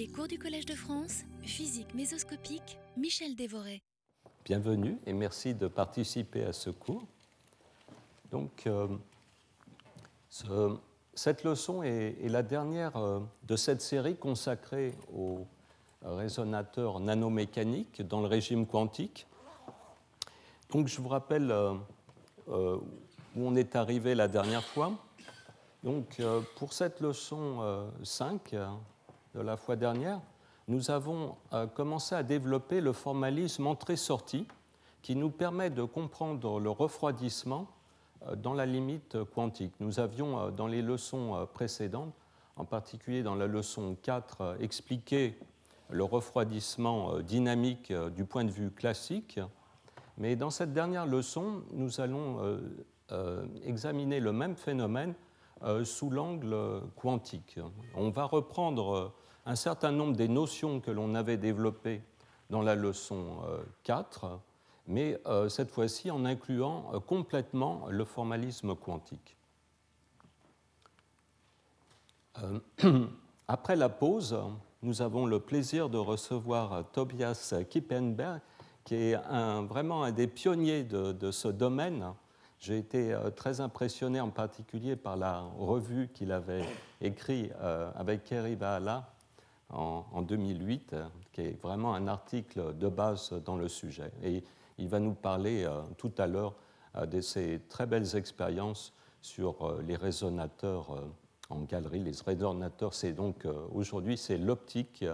Les cours du Collège de France, physique mésoscopique, Michel Dévoré. Bienvenue et merci de participer à ce cours. Donc, euh, cette leçon est, la dernière euh, de cette série consacrée aux résonateurs nanomécaniques dans le régime quantique. Donc, je vous rappelle euh, où on est arrivé la dernière fois. Donc, pour cette leçon 5 de la fois dernière, nous avons commencé à développer le formalisme entrée-sortie qui nous permet de comprendre le refroidissement euh, dans la limite quantique. Nous avions euh, dans les leçons euh, précédentes, en particulier dans la leçon 4, expliqué le refroidissement dynamique du point de vue classique, mais dans cette dernière leçon, nous allons examiner le même phénomène sous l'angle quantique. On va reprendre un certain nombre des notions que l'on avait développées dans la leçon 4 mais euh, cette fois-ci en incluant euh, complètement le formalisme quantique. Euh, après la pause, nous avons le plaisir de recevoir Tobias Kippenberg, qui est vraiment un des pionniers de, ce domaine. J'ai été très impressionné en particulier par la revue qu'il avait écrite avec Kerry Bahala en, en, 2008, qui est vraiment un article de base dans le sujet. Et il va nous parler euh, tout à l'heure euh, de ses très belles expériences sur euh, les résonateurs en galerie. Les résonateurs, c'est donc aujourd'hui c'est l'optique,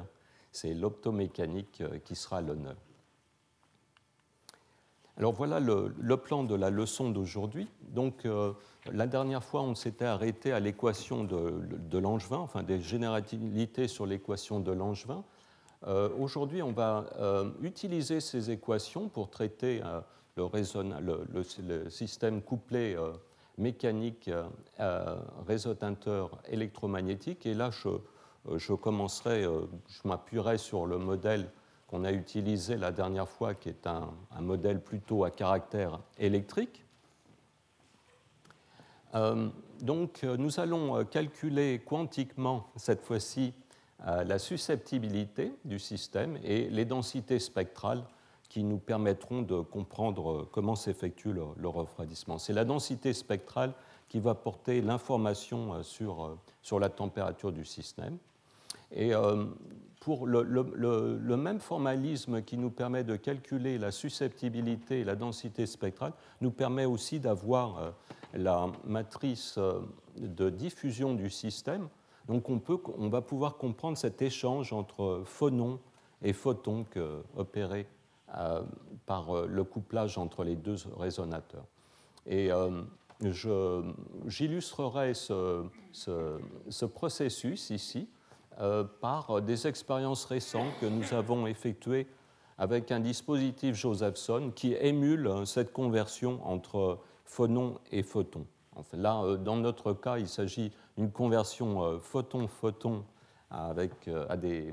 c'est l'optomécanique qui sera l'honneur. Alors voilà le, plan de la leçon d'aujourd'hui. Donc la dernière fois, on s'était arrêté à l'équation de, Langevin, enfin des généralités sur l'équation de Langevin. Euh, aujourd'hui, on va euh, utiliser ces équations pour traiter euh, le, système couplé mécanique résonateur électromagnétique. Et là, je, commencerai, je m'appuierai sur le modèle qu'on a utilisé la dernière fois, qui est un, modèle plutôt à caractère électrique. donc, nous allons calculer quantiquement, cette fois-ci, la susceptibilité du système et les densités spectrales qui nous permettront de comprendre comment s'effectue le, refroidissement. C'est la densité spectrale qui va porter l'information euh, sur, euh, sur la température du système. Et euh, pour le, même formalisme qui nous permet de calculer la susceptibilité et la densité spectrale nous permet aussi d'avoir la matrice de diffusion du système donc on, va pouvoir comprendre cet échange entre phonons et photons opéré euh, par euh, le couplage entre les deux résonateurs. Et euh, j'illustrerai ce, processus ici par des expériences récentes que nous avons effectuées avec un dispositif Josephson qui émule cette conversion entre phonons et photons là, euh, dans notre cas, il s'agit d'une conversion euh, photon-photon avec euh, à des,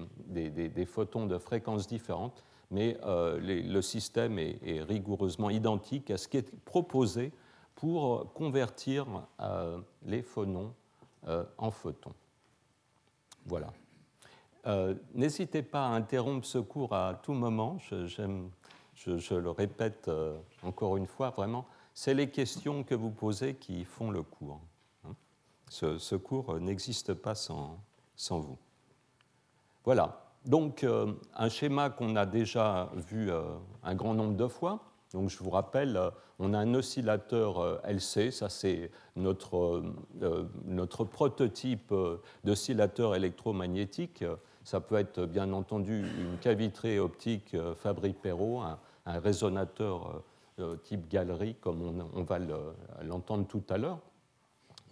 photons de fréquences différentes, mais le système est, rigoureusement identique à ce qui est proposé pour convertir les phonons en photons. Voilà. N'hésitez pas à interrompre ce cours à tout moment. je le répète encore une fois, vraiment, c'est les questions que vous posez qui font le cours. Hein. Ce, cours n'existe pas sans, vous. Voilà. Donc, euh, un schéma qu'on a déjà vu euh, un grand nombre de fois. Donc, je vous rappelle, euh, on a un oscillateur LC, ça c'est notre, notre prototype d'oscillateur électromagnétique. Ça peut être bien entendu une cavitrée optique Fabry-Perot, un, un, résonateur type galerie, comme on, va l'entendre tout à l'heure.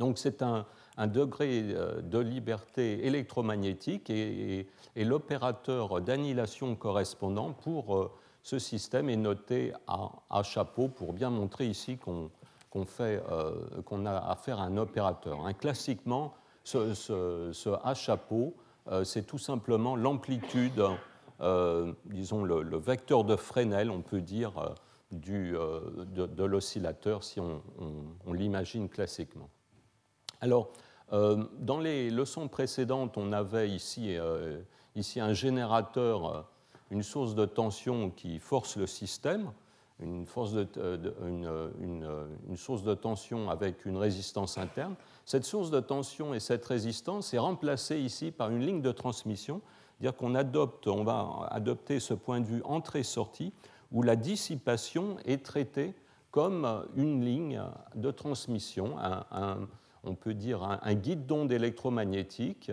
Donc c'est un, degré euh, de liberté électromagnétique et, l'opérateur d'annihilation correspondant pour euh, ce système est noté à, chapeau pour bien montrer ici qu'on euh, qu'on a affaire à un opérateur. Hein, classiquement, ce, ce, à chapeau, c'est tout simplement l'amplitude, disons le, vecteur de Fresnel, on peut dire, du, euh, de, l'oscillateur si on, l'imagine classiquement. Alors, dans les leçons précédentes, on avait ici, ici un générateur, une source de tension qui force le système une, force de, une, source de tension avec une résistance interne. Cette source de tension et cette résistance est remplacée ici par une ligne de transmission, c'est-à-dire qu'on adopte, on va adopter ce point de vue entrée-sortie, où la dissipation est traitée comme une ligne de transmission, un, on peut dire un, guide d'onde électromagnétique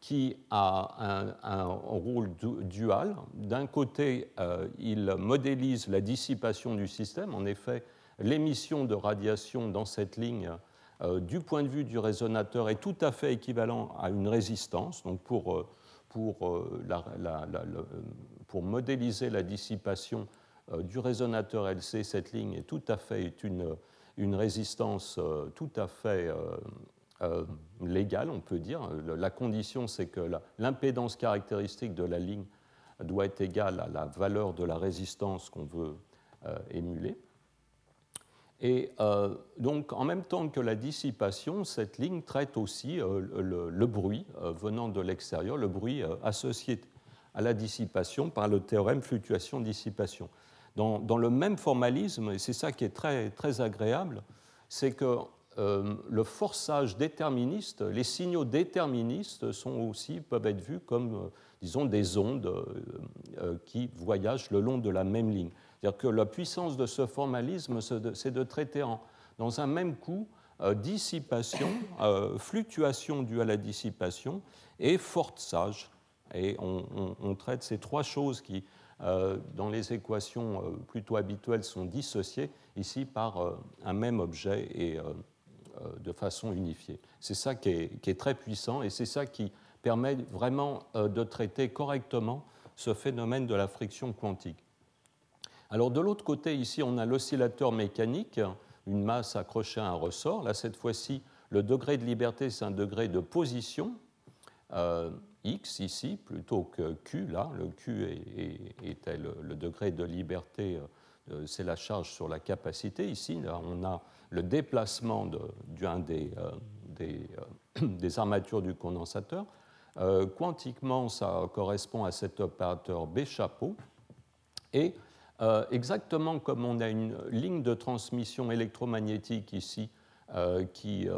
qui a un, rôle dual. D'un côté, euh, il modélise la dissipation du système. En effet, l'émission de radiation dans cette ligne, euh, du point de vue du résonateur, est tout à fait équivalent à une résistance. Donc pour, euh, pour, pour modéliser la dissipation du résonateur LC, cette ligne est tout à fait une, une résistance tout à fait euh, légale, on peut dire. La condition, c'est que l'impédance caractéristique de la ligne doit être égale à la valeur de la résistance qu'on veut euh, émuler. Et euh, donc, en même temps que la dissipation, cette ligne traite aussi le, bruit venant de l'extérieur, le bruit associé à la dissipation par le théorème fluctuation-dissipation. Dans, dans, le même formalisme, et c'est ça qui est très, très agréable, c'est que euh, le forçage déterministe, les signaux déterministes sont aussi, peuvent être vus comme, euh, disons, des ondes euh, qui voyagent le long de la même ligne. C'est-à-dire que la puissance de ce formalisme, c'est de traiter en, dans un même coup dissipation, fluctuation due à la dissipation et forçage. Et on, traite ces trois choses qui, dans les équations plutôt habituelles, sont dissociées ici par un même objet et euh, de façon unifiée. C'est ça qui est, très puissant et c'est ça qui permet vraiment euh, de traiter correctement ce phénomène de la friction quantique. Alors de l'autre côté, ici, on a l'oscillateur mécanique, une masse accrochée à un ressort. Là, cette fois-ci, le degré de liberté, c'est un degré de position, euh, x ici, plutôt que q, là. Le q était le, degré de liberté, c'est la charge sur la capacité. Ici, on a le déplacement d'un des, euh, euh, des, armatures du condensateur. Euh, quantiquement, ça correspond à cet opérateur B chapeau. Et exactement comme on a une ligne de transmission électromagnétique ici qui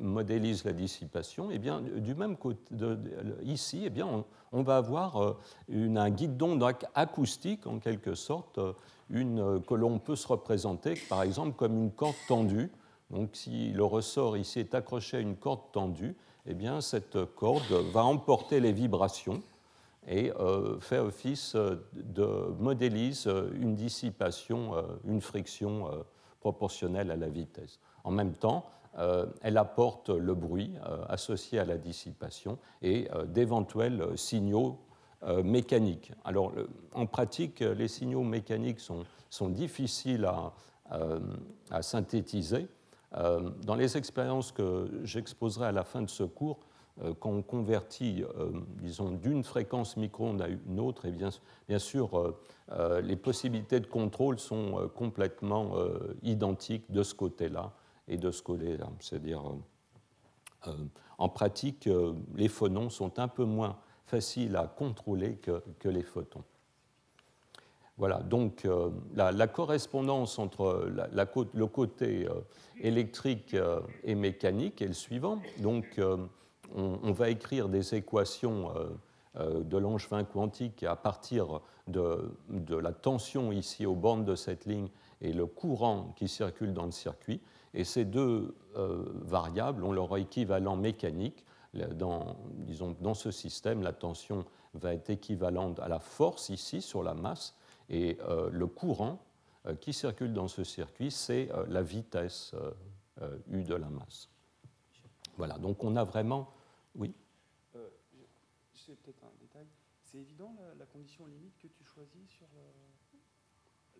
modélise la dissipation, et eh bien, du même côté, ici, eh bien, on, va avoir une, un guide d'onde acoustique, en quelque sorte, une, euh, que l'on peut se représenter par exemple comme une corde tendue. Donc si le ressort ici est accroché à une corde tendue, eh bien cette corde va emporter les vibrations et euh, fait office de modélise une dissipation, euh, une friction proportionnelle à la vitesse. En même temps, elle apporte le bruit associé à la dissipation et d'éventuels signaux euh, mécaniques. Alors, en pratique, les signaux mécaniques sont, sont difficiles à, euh, à synthétiser. Euh, dans les expériences que j'exposerai à la fin de ce cours, quand on convertit, disons, d'une fréquence micro-ondes à une autre, et bien, bien sûr, les possibilités de contrôle sont complètement identiques de ce côté-là et de ce côté-là. C'est-à-dire, en pratique, les phonons sont un peu moins facile à contrôler que, les photons. Voilà, donc euh, la, correspondance entre le côté euh, électrique euh, et mécanique est le suivant. Donc on, va écrire des équations de Langevin quantique à partir de, de, la tension ici aux bornes de cette ligne et le courant qui circule dans le circuit. Et ces deux variables ont leur équivalent mécanique dans, disons, dans ce système, la tension va être équivalente à la force ici sur la masse, et euh, le courant euh, qui circule dans ce circuit, c'est euh, la vitesse U de la masse. Voilà, donc on a vraiment... Oui C'est peut-être un détail. C'est évident la, condition limite que tu choisis sur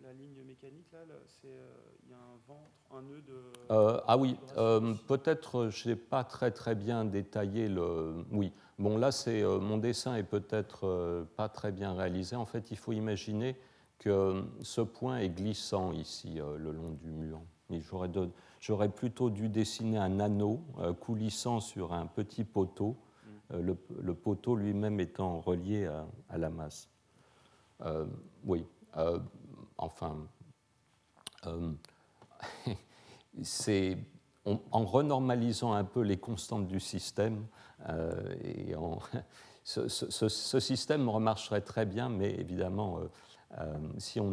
la ligne mécanique, là, c'est, euh, il y a un ventre, un nœud de... Euh, ah oui, euh, peut-être je n'ai pas très très bien détaillé le... Oui, bon là, c'est, mon dessin est peut-être pas très bien réalisé. En fait, il faut imaginer que ce point est glissant ici, le long du mur. J'aurais, j'aurais plutôt dû dessiner un anneau coulissant sur un petit poteau, le, poteau lui-même étant relié à, la masse. oui, enfin, c'est en, renormalisant un peu les constantes du système, et en, ce, système remarcherait très bien, mais évidemment, euh, euh, si on,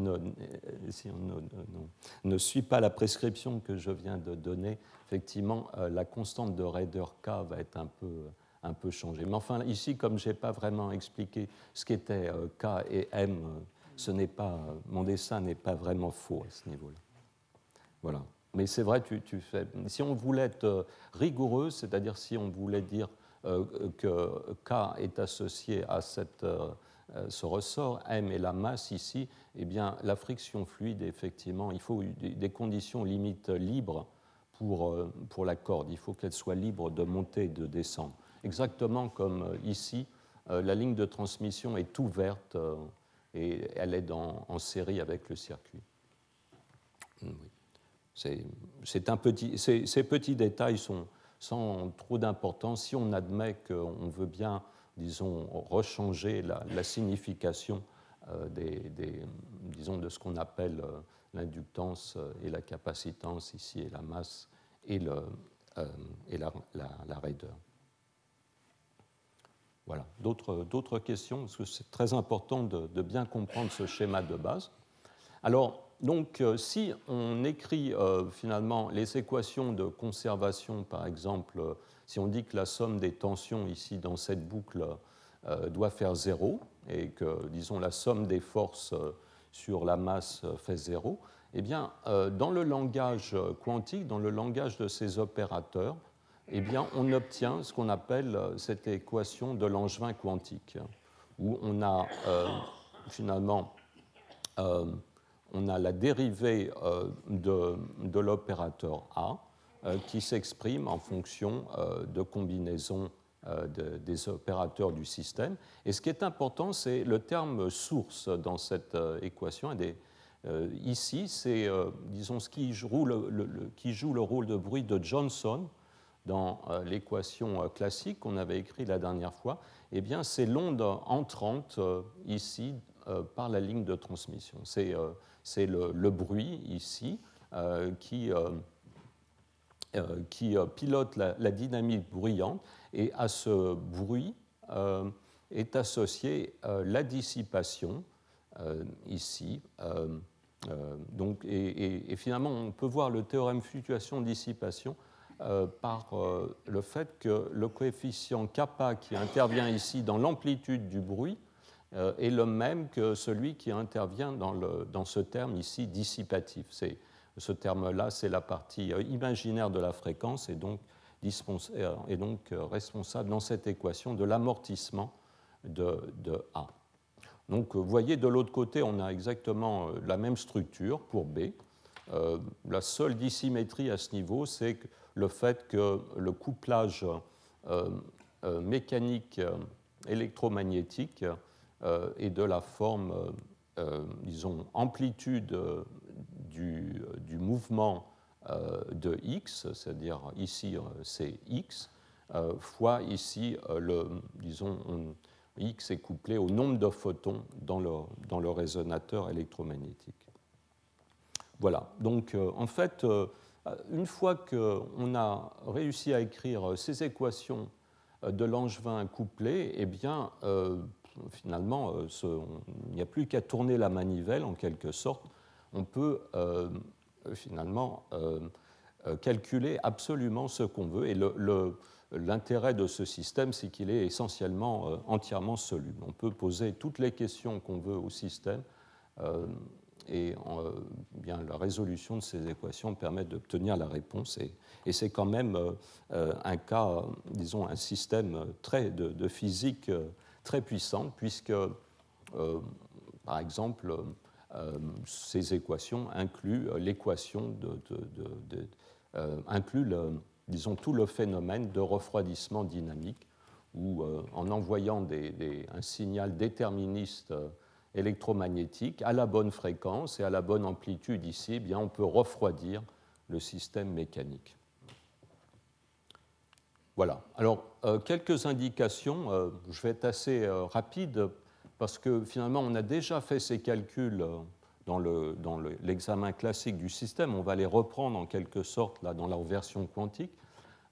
ne, suit pas la prescription que je viens de donner, effectivement, euh, la constante de Raider K va être un peu, un peu changée. Mais enfin, ici, comme je n'ai pas vraiment expliqué ce qu'étaient K et M, ce n'est pas, mon dessin n'est pas vraiment faux à ce niveau-là. Voilà. Mais c'est vrai, tu, fais. Si on voulait être rigoureux, c'est-à-dire si on voulait dire euh, que K est associé à cette, euh, ce ressort, M est la masse ici, eh bien, la friction fluide, effectivement, il faut des conditions limites libres pour, euh, pour la corde. Il faut qu'elle soit libre de monter et de descendre. Exactement comme ici, la ligne de transmission est ouverte et elle est en série avec le circuit. C'est un petit, ces, petits détails sont, sans trop d'importance si on admet qu'on veut bien, disons, rechanger la, signification euh, de ce qu'on appelle euh, l'inductance et la capacitance ici, et la masse et, euh, et la, la, raideur. Voilà. D'autres questions Parce que c'est très important de, bien comprendre ce schéma de base. Alors, donc, euh, si on écrit euh, finalement les équations de conservation, par exemple, euh, si on dit que la somme des tensions ici dans cette boucle doit faire zéro, et que, disons, la somme des forces sur la masse fait zéro, eh bien, dans le langage quantique, dans le langage de ces opérateurs, eh bien, on obtient ce qu'on appelle cette équation de Langevin quantique, où on a finalement on a la dérivée euh, de, l'opérateur A euh, qui s'exprime en fonction euh, de combinaisons des opérateurs du système. Et ce qui est important, c'est le terme source dans cette équation. ici, c'est, disons, ce qui joue le rôle de bruit de Johnson dans l'équation classique qu'on avait écrite la dernière fois, eh bien, c'est l'onde entrante ici par la ligne de transmission. C'est c'est le, bruit ici euh, qui, euh, euh, qui pilote la, dynamique bruyante et à ce bruit est associée la dissipation ici. donc, et, finalement, on peut voir le théorème fluctuation-dissipation par le fait que le coefficient kappa qui intervient ici dans l'amplitude du bruit euh, est le même que celui qui intervient dans, le, dans ce terme ici dissipatif. Ce terme-là, c'est la partie euh, imaginaire de la fréquence et donc, euh, responsable dans cette équation de l'amortissement de, A. Donc vous voyez, de l'autre côté, on a exactement la même structure pour B. la seule dissymétrie à ce niveau, c'est le fait que le couplage mécanique électromagnétique euh, et de la forme, euh, euh, disons, amplitude du, du mouvement de x, c'est-à-dire ici c'est x, fois ici, le, disons, x est couplé au nombre de photons dans le, dans le résonateur électromagnétique. Voilà, donc en fait, une fois qu'on a réussi à écrire ces équations de Langevin couplées, eh bien, finalement, euh, il n'y a plus qu'à tourner la manivelle en quelque sorte. On peut euh, finalement euh, calculer absolument ce qu'on veut. Et l'intérêt de ce système, c'est qu'il est essentiellement entièrement soluble. On peut poser toutes les questions qu'on veut au système. Et bien, la résolution de ces équations permet d'obtenir la réponse. Et, c'est quand même un cas, disons, un système très de physique très puissante, puisque, euh, par exemple, euh, ces équations incluent l'équation euh, incluent disons, tout le phénomène de refroidissement dynamique, où en envoyant un signal déterministe électromagnétique à la bonne fréquence et à la bonne amplitude ici, eh bien, on peut refroidir le système mécanique. Voilà. Alors, quelques indications. je vais être assez rapide parce que finalement, on a déjà fait ces calculs dans l'examen le, dans classique du système. On va les reprendre en quelque sorte là, dans leur version quantique.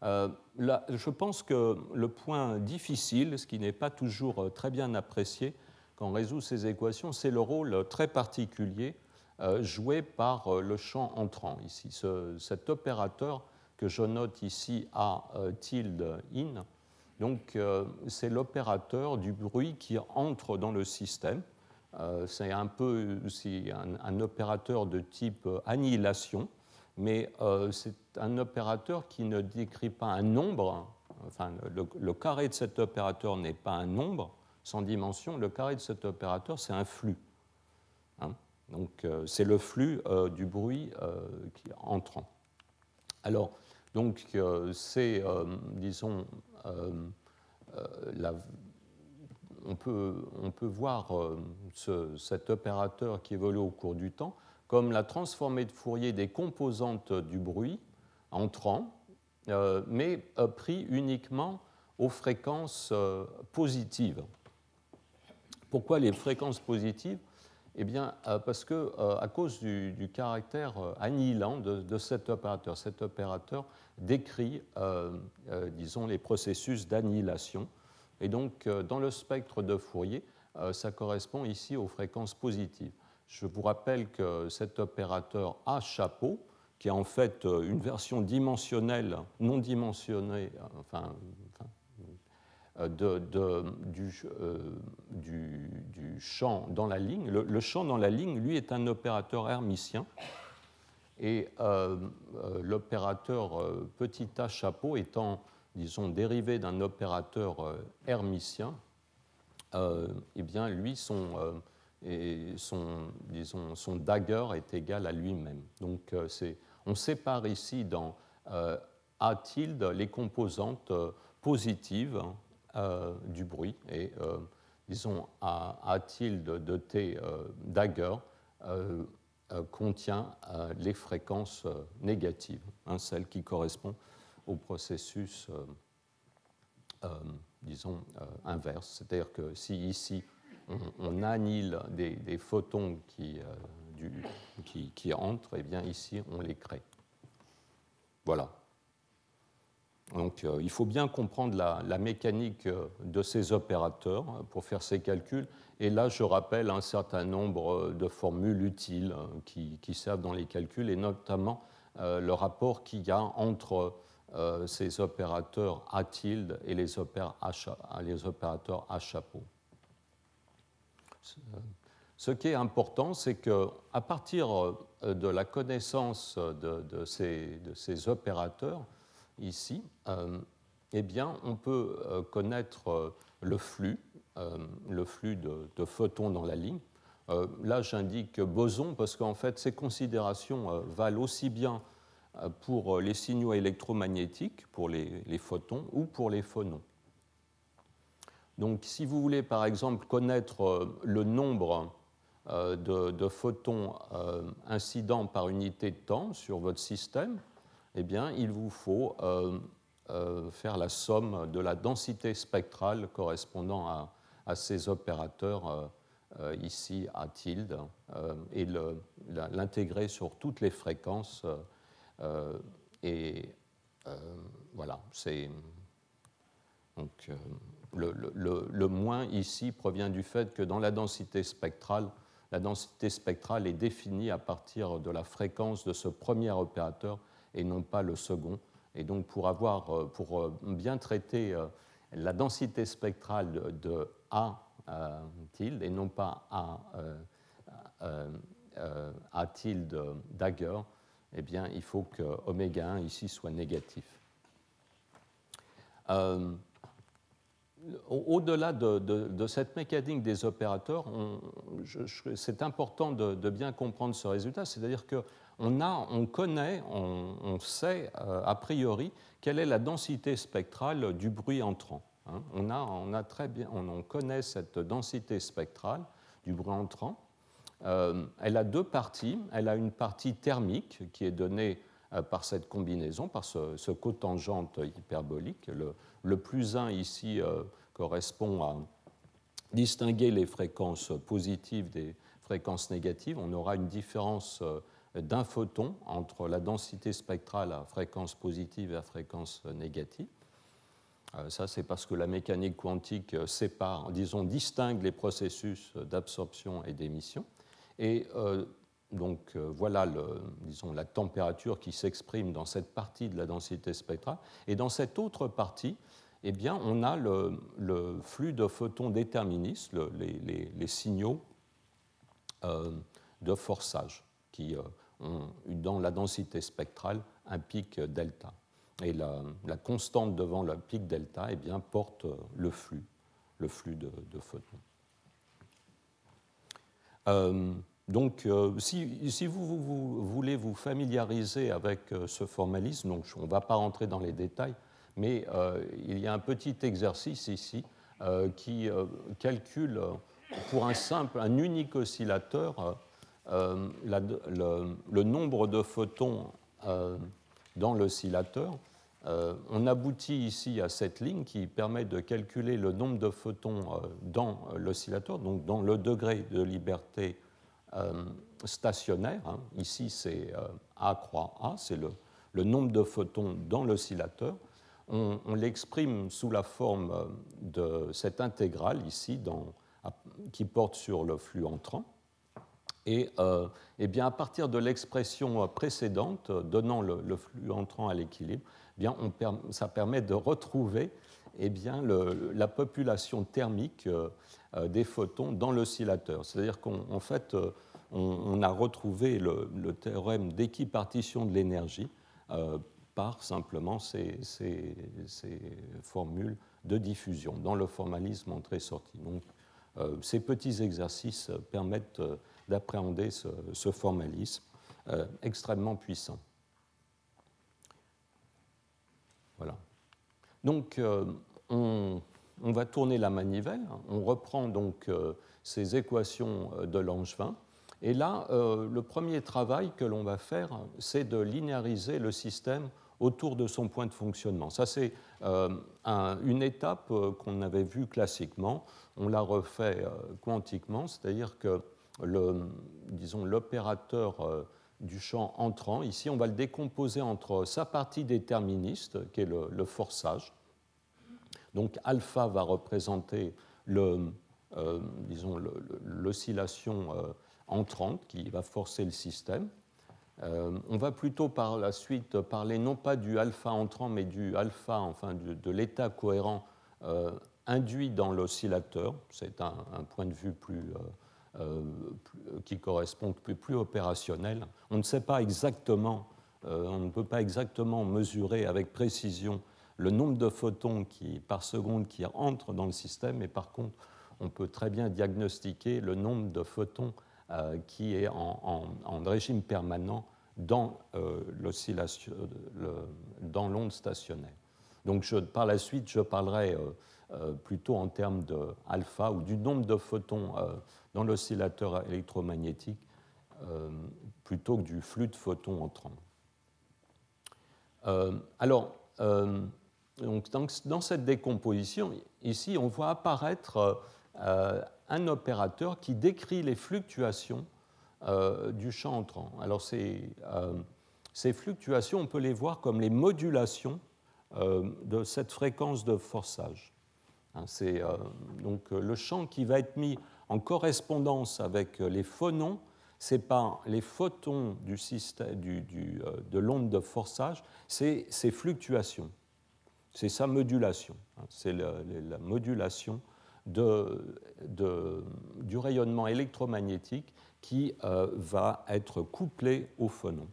Euh, là, je pense que le point difficile, ce qui n'est pas toujours euh, très bien apprécié quand on résout ces équations, c'est le rôle très particulier euh, joué par le champ entrant ici. cet opérateur que je note ici A tilde in, donc c'est l'opérateur du bruit qui entre dans le système. c'est un peu un, un, opérateur de type annihilation mais euh, c'est un opérateur qui ne décrit pas un nombre, enfin le, carré de cet opérateur n'est pas un nombre sans dimension, le carré de cet opérateur c'est un flux. Hein. donc euh, c'est le flux euh, du bruit qui entrant. Alors, donc c'est, disons, on, peut, on, peut, voir cet opérateur qui évolue au cours du temps comme la transformée de Fourier des composantes du bruit entrant, euh, mais euh, pris uniquement aux fréquences euh, positives. Pourquoi les fréquences positives Eh bien, parce que à cause du, caractère annihilant de, cet opérateur, cet opérateur décrit, disons, les processus d'annihilation. Et donc, dans le spectre de Fourier, ça correspond ici aux fréquences positives. Je vous rappelle que cet opérateur A chapeau, qui est en fait euh, une version dimensionnelle, non dimensionnée, enfin, euh, euh, du, du, champ dans la ligne. Le, champ dans la ligne, lui, est un opérateur hermitien. Et l'opérateur petit a chapeau étant, disons, dérivé d'un opérateur hermitien, eh bien, lui, son son, disons, son dagger est égal à lui-même. Donc euh, on sépare ici dans euh, A tilde les composantes euh, positives du bruit et disons A, A, tilde de T dagger contient les fréquences négatives, hein, celles qui correspondent au processus disons inverse. C'est-à-dire que si ici on, annihile des, photons qui, euh, qui, entrent, et eh bien ici on les crée. Voilà. Donc euh, il faut bien comprendre la, mécanique euh, de ces opérateurs pour faire ces calculs. Et là, je rappelle un certain nombre de formules utiles qui, servent dans les calculs, et notamment le rapport qu'il y a entre ces opérateurs A tilde et les, opérateurs A chapeau. Ce qui est important, c'est qu'à partir euh, de la connaissance de, ces, opérateurs, ici, euh, eh on peut euh, connaître le flux, le flux de, photons dans la ligne. là, j'indique boson parce qu'en fait, ces considérations valent aussi bien pour les signaux électromagnétiques, pour les photons, ou pour les phonons. Donc si vous voulez par exemple connaître euh, le nombre euh, de, photons euh, incidents par unité de temps sur votre système, eh bien il vous faut faire la somme de la densité spectrale correspondant à, ces opérateurs ici à tilde et l'intégrer sur toutes les fréquences. et voilà, c'est le, moins ici provient du fait que dans la densité spectrale, la densité spectrale est définie à partir de la fréquence de ce premier opérateur et non pas le second. Et donc pour, avoir, euh, pour euh, bien traiter euh, la densité spectrale de, A tilde et non pas A, tilde dagger, eh bien, il faut que oméga 1 ici soit négatif. Au-delà de, cette mécanique des opérateurs, c'est important de, bien comprendre ce résultat, c'est-à-dire qu'on on connaît, on, sait euh, a priori quelle est la densité spectrale du bruit entrant. Hein. On, a, on, a, très bien, on, connaît cette densité spectrale du bruit entrant. Euh, elle a deux parties. Elle a une partie thermique qui est donnée par cette combinaison, par ce, cotangente hyperbolique. Le, plus 1 ici correspond à distinguer les fréquences positives des fréquences négatives. On aura une différence d'un photon entre la densité spectrale à fréquence positive et à fréquence négative. Euh, ça, c'est parce que la mécanique quantique euh, sépare, disons, distingue les processus d'absorption et d'émission. Et euh, donc, voilà, disons, la température qui s'exprime dans cette partie de la densité spectrale. Et dans cette autre partie, eh bien, on a le, flux de photons déterministes, les, signaux de forçage, qui dans la densité spectrale, un pic delta. Et la, constante devant le pic delta eh bien, porte le flux, le flux de, photons. Euh, donc, euh, si, vous, voulez vous familiariser avec euh, ce formalisme, donc on ne va pas rentrer dans les détails, mais il y a un petit exercice ici qui calcule pour un simple, un unique oscillateur, le, le, nombre de photons dans l'oscillateur euh, on aboutit ici à cette ligne qui permet de calculer le nombre de photons euh, dans euh, l'oscillateur, donc dans le degré de liberté stationnaire. Hein. Ici, c'est A croix A, c'est le, nombre de photons dans l'oscillateur. On, l'exprime sous la forme de cette intégrale ici qui porte sur le flux entrant. Et, eh bien, à partir de l'expression précédente donnant le flux entrant à l'équilibre, ça permet de retrouver eh bien, la population thermique euh, euh, des photons dans l'oscillateur. C'est-à-dire qu'en fait, euh, on, a retrouvé le, théorème d'équipartition de l'énergie par simplement ces, formules de diffusion dans le formalisme entrée-sortie. Donc, ces petits exercices permettent d'appréhender ce formalisme extrêmement puissant. Voilà. Donc, euh, on, va tourner la manivelle. On reprend donc euh, ces équations euh, de Langevin. Et là, le premier travail que l'on va faire, c'est de linéariser le système autour de son point de fonctionnement. Ça, c'est une étape qu'on avait vue classiquement. On l'a refait quantiquement, c'est-à-dire que l'opérateur du champ entrant. Ici, on va le décomposer entre sa partie déterministe, qui est le, forçage. Donc alpha va représenter le, euh, l'oscillation euh, entrante qui va forcer le système. Euh, on va plutôt par la suite parler non pas du alpha entrant, mais du alpha, enfin de, l'état cohérent induit dans l'oscillateur. C'est un, point de vue plus euh, qui correspond plus, plus opérationnel. On ne sait pas exactement, euh, on ne peut pas exactement mesurer avec précision le nombre de photons qui, par seconde qui entrent dans le système, mais par contre, on peut très bien diagnostiquer le nombre de photons euh, qui est en, régime permanent dans l'onde stationnaire. Donc, par la suite, je parlerai plutôt en termes de alpha ou du nombre de photons dans l'oscillateur électromagnétique euh, plutôt que du flux de photons entrants. Euh, alors, euh, donc, dans cette décomposition, ici, on voit apparaître un opérateur qui décrit les fluctuations du champ entrant. Alors, ces, fluctuations, on peut les voir comme les modulations de cette fréquence de forçage. Hein, c'est donc le champ qui va être mis en correspondance avec les phonons, ce n'est pas les photons du système, du, euh, de l'onde de forçage, c'est ses fluctuations, c'est sa modulation, hein. c'est la, modulation de, du rayonnement électromagnétique qui euh, va être couplé au phonon.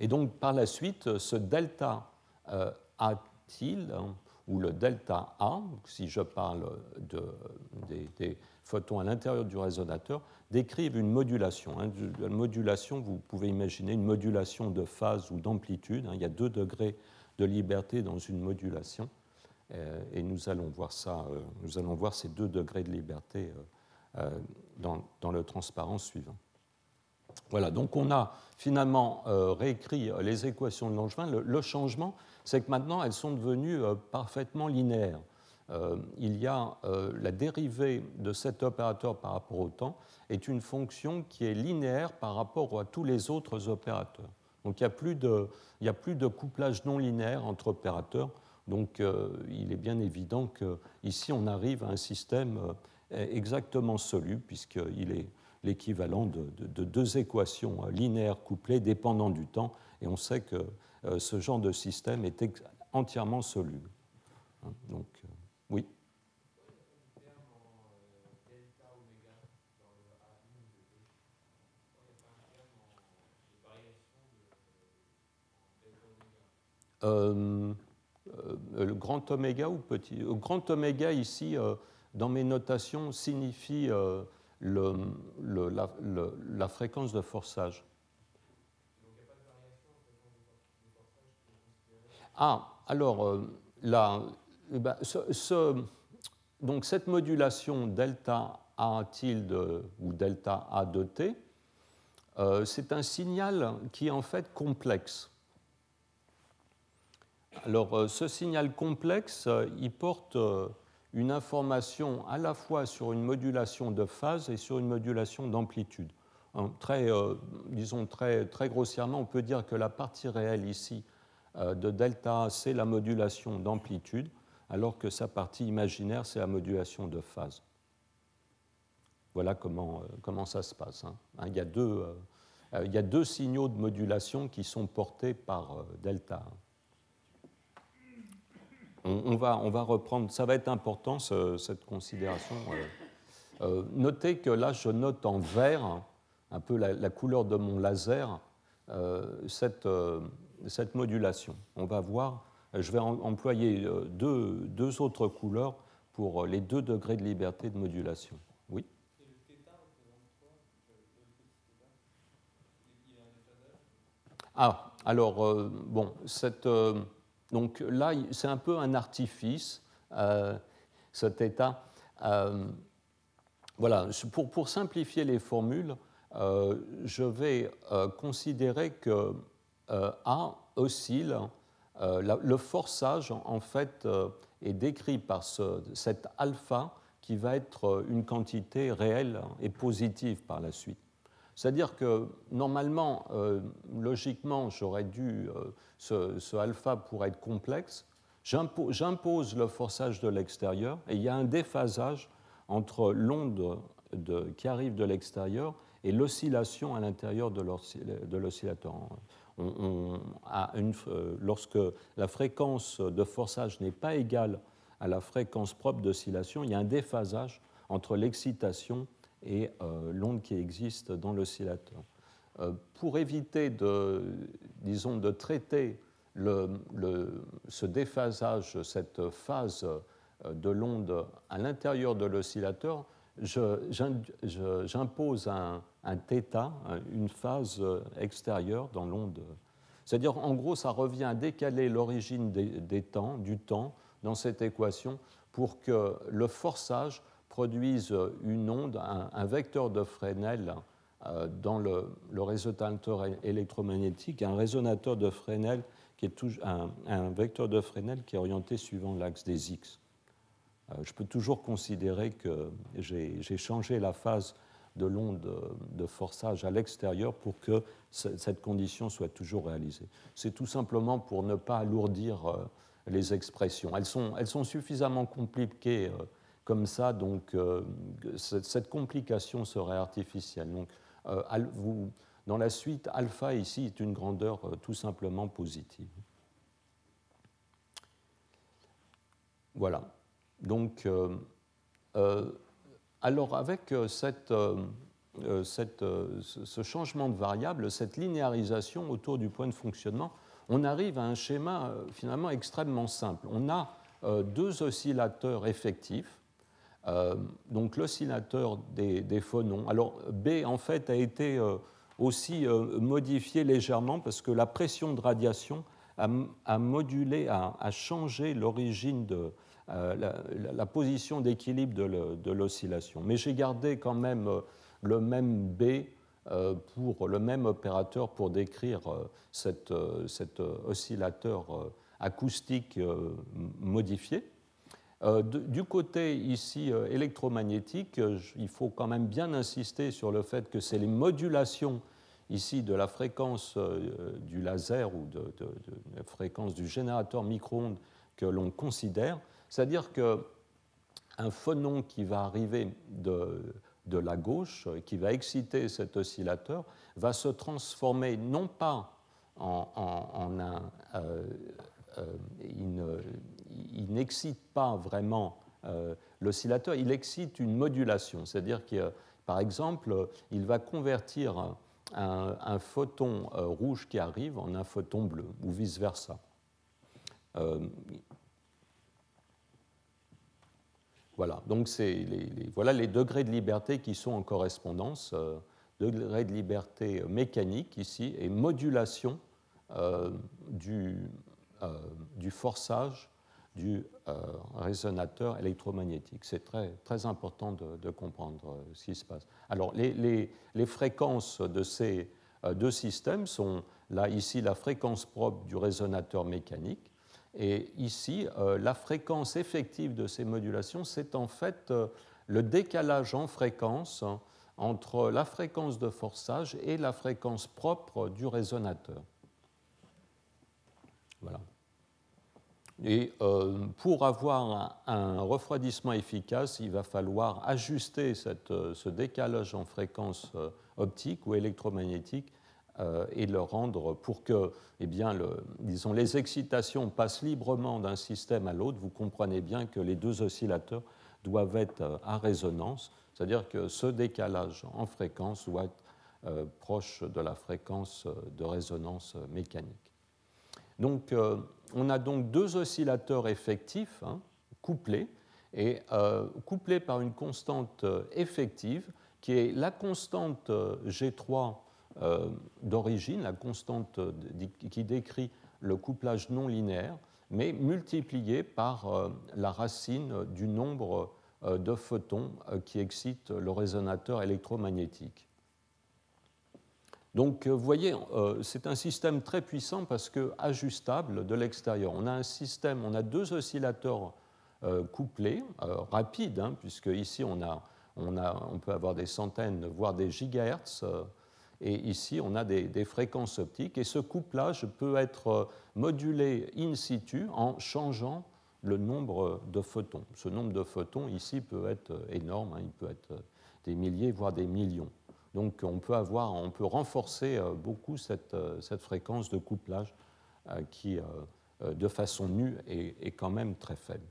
Et donc par la suite, ce delta euh, A-til, hein, ou le delta A, si je parle de, des, photons à l'intérieur du résonateur, décrivent une modulation. Hein. Une modulation, vous pouvez imaginer une modulation de phase ou d'amplitude. Hein. Il y a deux degrés de liberté dans une modulation. Euh, et nous allons voir ça, euh, nous allons voir ces deux degrés de liberté euh, dans, le transparent suivant. Voilà, donc on a finalement réécrit les équations de Langevin. Le, changement, c'est que maintenant elles sont devenues parfaitement linéaires. Il y a la dérivée de cet opérateur par rapport au temps est une fonction qui est linéaire par rapport à tous les autres opérateurs. Donc il n'y a, plus de, il a plus de couplage non linéaire entre opérateurs. Donc euh, il est bien évident qu'ici on arrive à un système euh, exactement soluble puisqu'il est l'équivalent de, deux équations linéaires couplées dépendant du temps. Et on sait que euh, ce genre de système est entièrement soluble. Hein, donc oui. Euh, euh, le grand oméga ou petit Le grand oméga ici, euh, dans mes notations, signifie la, fréquence de forçage. Ah, alors, là, eh ben, donc cette modulation delta A tilde ou delta A de t, c'est un signal qui est en fait complexe. Alors, euh, ce signal complexe, euh, il porte euh, une information à la fois sur une modulation de phase et sur une modulation d'amplitude. Hein, très, disons très, très, grossièrement, on peut dire que la partie réelle ici de delta, c'est la modulation d'amplitude, alors que sa partie imaginaire, c'est la modulation de phase. Voilà comment, comment ça se passe. Hein. Il, y a deux, il, y a deux, signaux de modulation qui sont portés par delta on, va, on, va, reprendre, ça va être important cette considération. Euh, euh, notez que là, je note en vert, un peu la, couleur de mon laser, euh, cette, cette, modulation. On va voir, je vais employer deux, deux, autres couleurs pour les deux degrés de liberté de modulation. Oui Ah, alors, bon, cette donc là, c'est un peu un artifice, euh, cet état. Euh, voilà, pour, simplifier les formules, euh, je vais considérer que A oscille. Le forçage, en fait, est décrit par cet alpha qui va être une quantité réelle et positive par la suite. C'est-à-dire que normalement, euh, logiquement, j'aurais dû, euh, ce, alpha pour être complexe, j'impose le forçage de l'extérieur et il y a un déphasage entre l'onde qui arrive de l'extérieur et l'oscillation à l'intérieur de l'oscillateur. Euh, lorsque la fréquence de forçage n'est pas égale à la fréquence propre d'oscillation, il y a un déphasage entre l'excitation et euh, l'onde qui existe dans l'oscillateur. Euh, pour éviter de, disons, de traiter ce déphasage, cette phase de l'onde à l'intérieur de l'oscillateur, j'impose un, un, θ, une phase extérieure dans l'onde. C'est-à-dire, en gros, ça revient à décaler l'origine des, temps, du temps, dans cette équation, pour que le forçage produisent une onde, un, vecteur de Fresnel euh, dans le, résonateur électromagnétique, un résonateur de Fresnel qui est un, vecteur de Fresnel qui est orienté suivant l'axe des X. Euh, je peux toujours considérer que j'ai changé la phase de l'onde de forçage à l'extérieur pour que cette condition soit toujours réalisée. C'est tout simplement pour ne pas alourdir euh, les expressions. Elles sont, elles sont suffisamment compliquées comme ça, donc euh, cette complication serait artificielle. Donc, euh, dans la suite, alpha ici est une grandeur euh, tout simplement positive. Voilà. Donc, alors avec cette, cette, ce changement de variable, cette linéarisation autour du point de fonctionnement, on arrive à un schéma finalement extrêmement simple. On a deux oscillateurs effectifs euh, donc l'oscillateur des, phonons. Alors B en fait a été euh, aussi euh, modifié légèrement parce que la pression de radiation a, modulé, a, changé l'origine de la, position d'équilibre de l'oscillation. Mais j'ai gardé quand même le même B pour le même opérateur pour décrire cet oscillateur acoustique modifié. du côté ici électromagnétique, il faut quand même bien insister sur le fait que c'est les modulations ici de la fréquence du laser ou de, la fréquence du générateur micro-ondes que l'on considère. C'est-à-dire qu'un phonon qui va arriver de, de, la gauche, qui va exciter cet oscillateur, va se transformer non pas en, un... Euh, euh, il n'excite pas vraiment euh, l'oscillateur, il excite une modulation. C'est-à-dire que, par exemple, il va convertir un, photon rouge qui arrive en un photon bleu, ou vice-versa. Voilà, donc les, voilà les degrés de liberté qui sont en correspondance, euh, degré de liberté mécanique ici et modulation euh, du, euh, du, forçage du résonateur électromagnétique. C'est très, important de, comprendre ce qui se passe. Alors les, les, les fréquences de ces deux systèmes sont là ici la fréquence propre du résonateur mécanique et ici, euh, la fréquence effective de ces modulations, c'est en fait euh, le décalage en fréquence entre la fréquence de forçage et la fréquence propre du résonateur. Voilà. Et euh, pour avoir un, refroidissement efficace, il va falloir ajuster ce décalage en fréquence optique ou électromagnétique et le rendre pour que eh bien, le, disons, les excitations passent librement d'un système à l'autre. Vous comprenez bien que les deux oscillateurs doivent être euh, à résonance, c'est-à-dire que ce décalage en fréquence doit être euh, proche de la fréquence de résonance mécanique. Donc, on a donc deux oscillateurs effectifs hein, couplés et couplés par une constante effective qui est la constante G3 euh, d'origine, la constante qui décrit le couplage non linéaire, mais multipliée par euh, la racine du nombre euh, de photons qui excitent le résonateur électromagnétique. Donc, vous voyez, c'est un système très puissant parce que ajustable de l'extérieur. On a un système, on a deux oscillateurs couplés, rapides, hein, puisque ici on, peut avoir des centaines, voire des gigahertz et ici, on a des, fréquences optiques. Et ce couplage peut être euh, modulé in situ en changeant le nombre de photons. Ce nombre de photons ici peut être euh, énorme, hein. il peut être euh, des milliers, voire des millions. Donc on peut, avoir, on peut renforcer beaucoup cette, cette fréquence de couplage qui, de façon nue, est quand même très faible.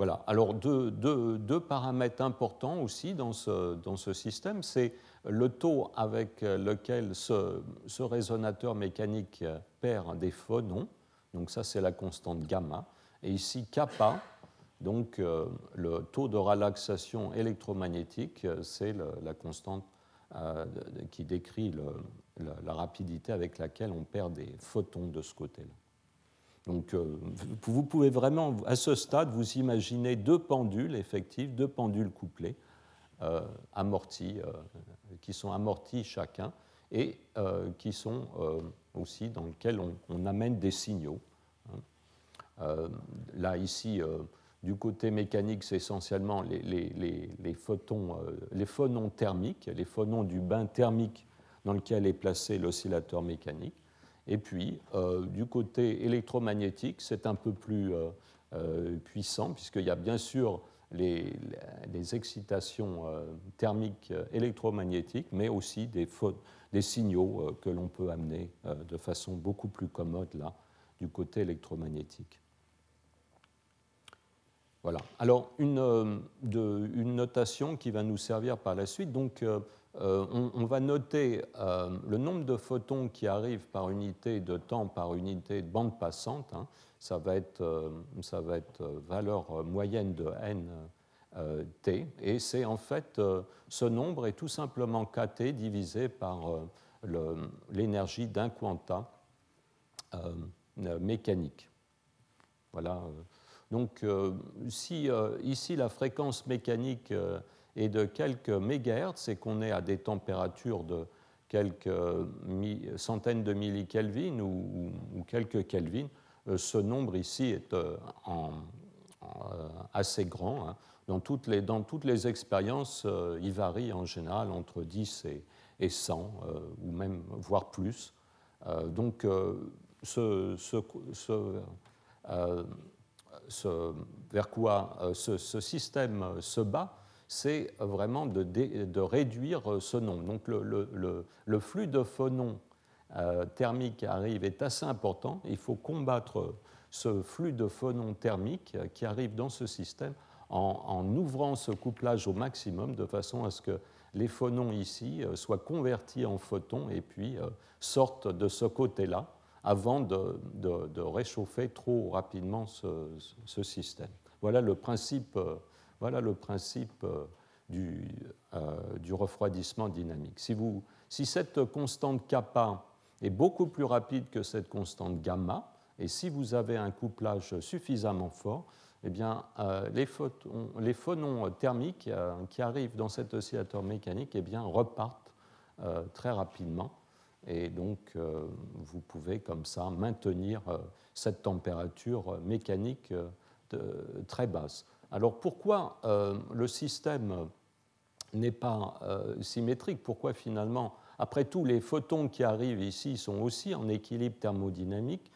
Voilà. Alors, deux, paramètres importants aussi dans ce, système, c'est le taux avec lequel ce, résonateur mécanique perd des phonons. Donc, ça, c'est la constante gamma. Et ici, kappa, donc euh, le taux de relaxation électromagnétique, c'est la constante euh, qui décrit la rapidité avec laquelle on perd des photons de ce côté-là. Donc euh, vous pouvez vraiment, à ce stade, vous imaginer deux pendules effectives, deux pendules couplées, euh, amortis, euh, qui sont amortis chacun, et qui sont aussi dans lesquels on, amène des signaux. Hein. là, ici, du côté mécanique, c'est essentiellement les, photons, les phonons thermiques, les phonons du bain thermique dans lequel est placé l'oscillateur mécanique. Et puis, euh, du côté électromagnétique, c'est un peu plus euh, euh, puissant, puisqu'il y a bien sûr les, excitations thermiques électromagnétiques, mais aussi des, signaux que l'on peut amener de façon beaucoup plus commode là, du côté électromagnétique. Voilà. Alors, une, une, notation qui va nous servir par la suite. Donc, euh, on, va noter euh, le nombre de photons qui arrivent par unité de temps, par unité de bande passante. Hein. Ça va être, euh, ça va être valeur moyenne de n t. Et c'est en fait, ce nombre est tout simplement kt divisé par l'énergie d'un quanta mécanique. Voilà. Donc, si ici la fréquence mécanique et de quelques mégahertz et qu'on est à des températures de quelques centaines de millikelvin ou, quelques kelvin, ce nombre ici est assez grand. Hein. Dans, toutes les, dans toutes les expériences, il varie en général entre 10 et, et 100, ou même voire plus. donc, euh, vers quoi euh, ce, système se bat, c'est vraiment de, réduire ce nombre. Donc le, flux de phonons euh, thermiques qui arrive est assez important. Il faut combattre ce flux de phonons thermiques qui arrive dans ce système en, ouvrant ce couplage au maximum de façon à ce que les phonons ici soient convertis en photons et puis sortent de ce côté-là avant de, réchauffer trop rapidement ce, système. Voilà le principe, euh, voilà le principe euh, du, euh, du, refroidissement dynamique. Si, vous, si cette constante kappa est beaucoup plus rapide que cette constante gamma, et si vous avez un couplage suffisamment fort, eh bien, les, photons, les, phonons thermiques qui arrivent dans cet oscillateur mécanique eh bien, repartent très rapidement et donc euh, vous pouvez comme ça maintenir euh, cette température mécanique euh, très basse. Alors pourquoi le système n'est pas symétrique? Pourquoi finalement, après tout, les photons qui arrivent ici sont aussi en équilibre thermodynamique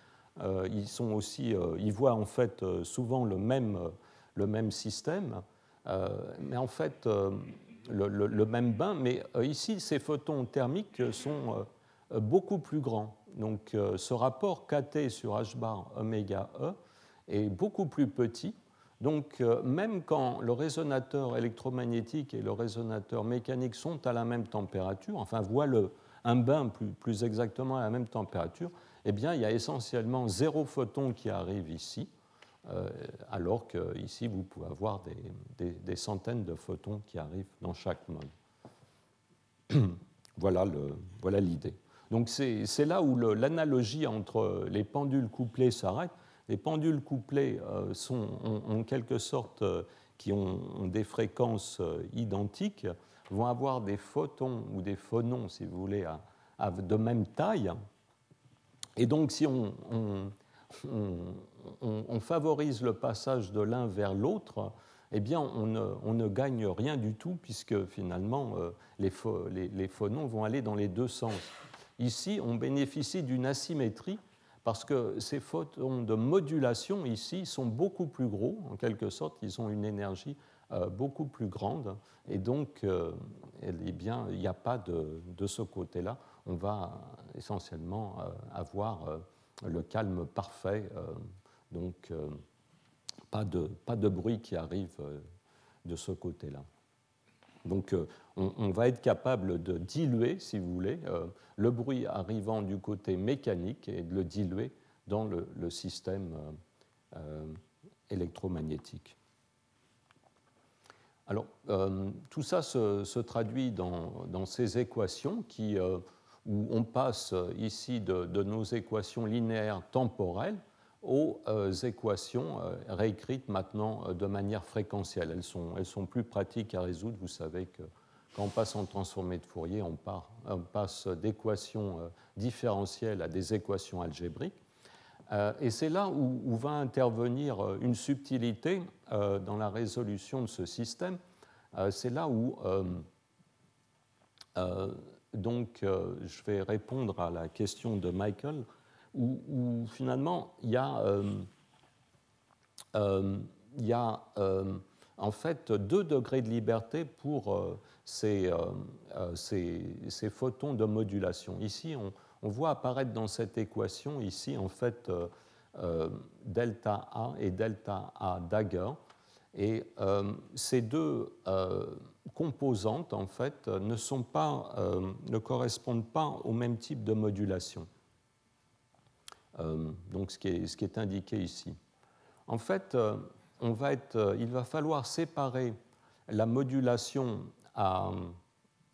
ils, sont aussi, ils voient en fait souvent le même, le même système, mais en fait le, le même bain. Mais ici, ces photons thermiques sont euh, beaucoup plus grand. Donc euh, ce rapport KT sur H bar oméga E est beaucoup plus petit. Donc euh, même quand le résonateur électromagnétique et le résonateur mécanique sont à la même température, enfin voient un bain plus, exactement à la même température, eh bien il y a essentiellement zéro photon qui arrive ici, alors qu'ici vous pouvez avoir des, centaines de photons qui arrivent dans chaque mode. voilà l'idée. Donc c'est là où l'analogie entre les pendules couplées s'arrête. Les pendules couplées euh, sont en, quelque sorte euh, qui ont, des fréquences euh, identiques, vont avoir des photons ou des phonons, si vous voulez, de même taille. Et donc si on, favorise le passage de l'un vers l'autre, eh bien, on ne, gagne rien du tout, puisque finalement, les phonons vont aller dans les deux sens. Ici, on bénéficie d'une asymétrie parce que ces photons de modulation ici sont beaucoup plus gros, en quelque sorte, ils ont une énergie euh, beaucoup plus grande, et donc euh, eh il n'y a pas de, ce côté-là, on va essentiellement euh, avoir le calme parfait, donc pas de, pas de bruit qui arrive de ce côté-là. Donc euh, on, va être capable de diluer, si vous voulez, euh, le bruit arrivant du côté mécanique et de le diluer dans le, système euh, électromagnétique. Alors, tout ça se, traduit dans, ces équations où on passe ici de nos équations linéaires temporelles aux euh, équations euh, réécrites maintenant euh, de manière fréquentielle. Elles sont, elles sont plus pratiques à résoudre. Vous savez que quand on passe en transformé de Fourier, on, passe d'équations différentielles à des équations algébriques. Et c'est là où, va intervenir une subtilité dans la résolution de ce système. C'est là où, donc, je vais répondre à la question de Michael où, finalement il y a, euh, euh, euh, en fait deux degrés de liberté pour ces, photons de modulation. Ici, on, voit apparaître dans cette équation, ici, en fait, delta A et delta A dagger. Et ces deux composantes, en fait, ne correspondent pas au même type de modulation. Euh, donc ce qui, est, indiqué ici. En fait, euh, euh, il va falloir séparer la modulation à,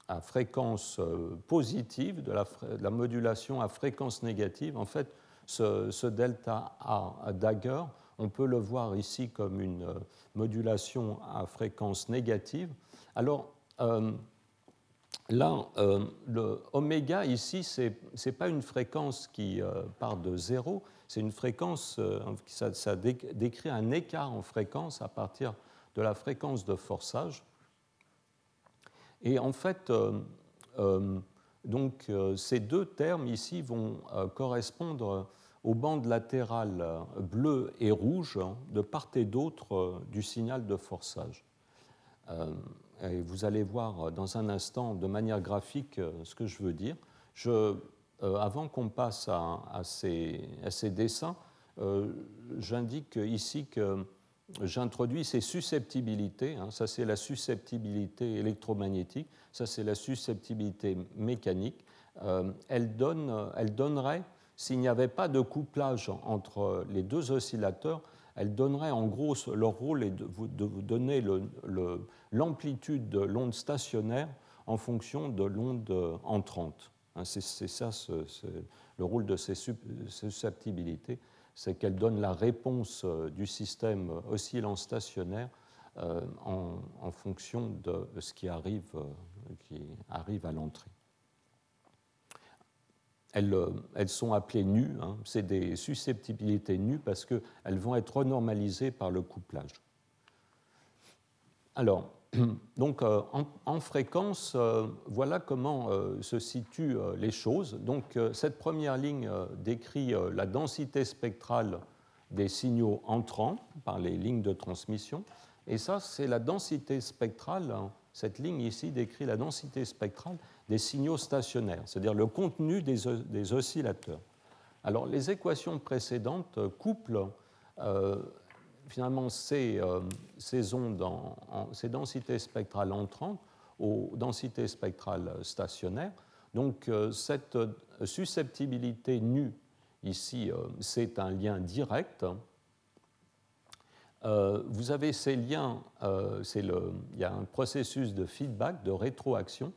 à fréquence positive de la, la, modulation à fréquence négative. En fait, ce, delta A dagger, on peut le voir ici comme une modulation à fréquence négative. Alors, là, le oméga ici, ce n'est pas une fréquence qui part de zéro, c'est une fréquence, ça, ça, décrit un écart en fréquence à partir de la fréquence de forçage. Et en fait, donc, euh, ces deux termes ici vont euh, correspondre aux bandes latérales euh, bleues et rouges de part et d'autre du signal de forçage. Vous allez voir dans un instant de manière graphique ce que je veux dire. Je, avant qu'on passe à, ces, dessins, j'indique ici que j'introduis ces susceptibilités. Hein. ça, c'est la susceptibilité électromagnétique. Ça, c'est la susceptibilité mécanique. Euh, elle donnerait, s'il n'y avait pas de couplage entre les deux oscillateurs, elle donnerait en gros leur rôle est de vous, donner l'amplitude de l'onde stationnaire en fonction de l'onde entrante. Hein, c'est ça le rôle de ces susceptibilités c'est qu'elle donne la réponse euh, du système oscillant stationnaire euh, en, fonction de ce qui arrive, euh, qui arrive à l'entrée. Elles, elles, sont appelées nues, hein. c'est des susceptibilités nues parce qu'elles vont être renormalisées par le couplage. Alors, donc euh, en, fréquence, euh, voilà comment euh, se situent les choses. Donc cette première ligne décrit la densité spectrale des signaux entrants par les lignes de transmission. Et ça, c'est la densité spectrale. Hein. Cette ligne ici décrit la densité spectrale des signaux stationnaires, c'est-à-dire le contenu des, oscillateurs. Alors les équations précédentes couplent finalement ces, euh, ondes, ces densités spectrales entrantes aux densités spectrales stationnaires. Donc euh, cette susceptibilité nue, ici, euh, c'est un lien direct. vous avez ces liens, le, il y a un processus de feedback, de rétroaction.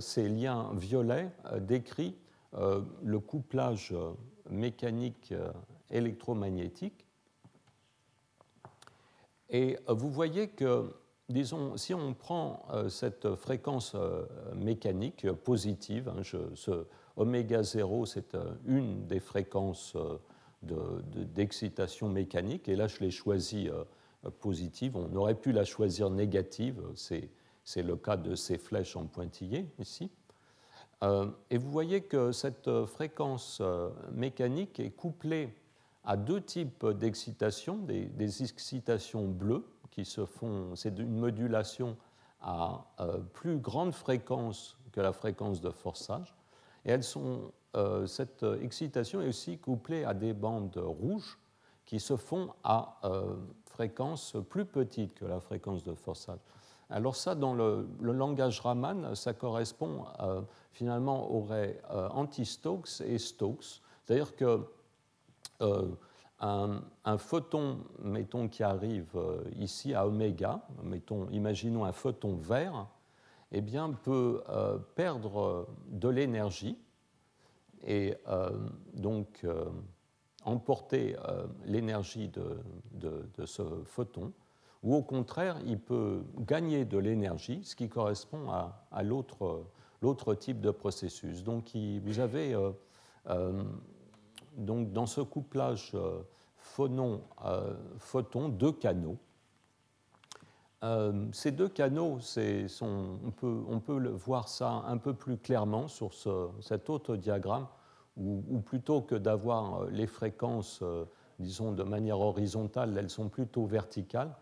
Ces liens violets décrivent le couplage mécanique électromagnétique. Et euh, vous voyez que, disons, si on prend euh, cette fréquence euh, mécanique positive, hein, ce oméga 0, c'est une des fréquences d'excitation mécanique, et là je l'ai choisie positive, on aurait pu la choisir négative, c'est le cas de ces flèches en pointillé ici. et vous voyez que cette fréquence mécanique est couplée à deux types d'excitation, des, excitations bleues qui se font, c'est une modulation à euh, plus grande fréquence que la fréquence de forçage. Et elles sont, euh, cette excitation est aussi couplée à des bandes rouges qui se font à euh, fréquence plus petite que la fréquence de forçage. Alors ça, dans le, langage Raman, ça correspond finalement aux raies anti-Stokes et Stokes. C'est-à-dire que euh, un, photon, mettons, qui arrive euh, ici à oméga, mettons, imaginons un photon vert, eh bien, peut euh, perdre de l'énergie et donc emporter l'énergie de, ce photon, ou au contraire, il peut gagner de l'énergie, ce qui correspond à, l'autre type de processus. Donc, vous avez donc dans ce couplage euh, phonon-photon, deux canaux. Euh, ces deux canaux, on, peut, voir ça un peu plus clairement sur cet autre diagramme, où, plutôt que d'avoir euh, les fréquences, disons, de manière horizontale, elles sont plutôt verticales.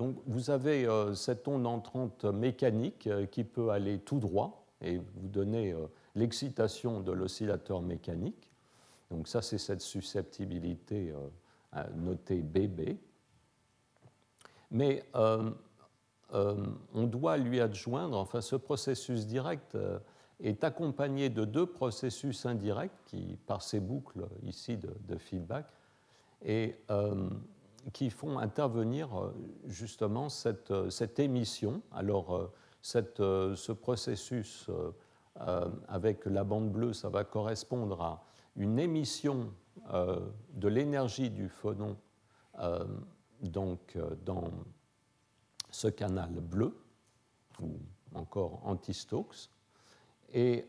Donc vous avez cette onde entrante mécanique qui peut aller tout droit et vous donner l'excitation de l'oscillateur mécanique. Donc ça, c'est cette susceptibilité euh, notée BB. Mais euh, euh, on doit lui adjoindre, enfin ce processus direct est accompagné de deux processus indirects qui, par ces boucles ici de, feedback, et qui font intervenir justement cette, cette émission. Alors cette, ce processus avec la bande bleue, ça va correspondre à une émission euh, de l'énergie du phonon donc, dans ce canal bleu, ou encore anti-Stokes. Et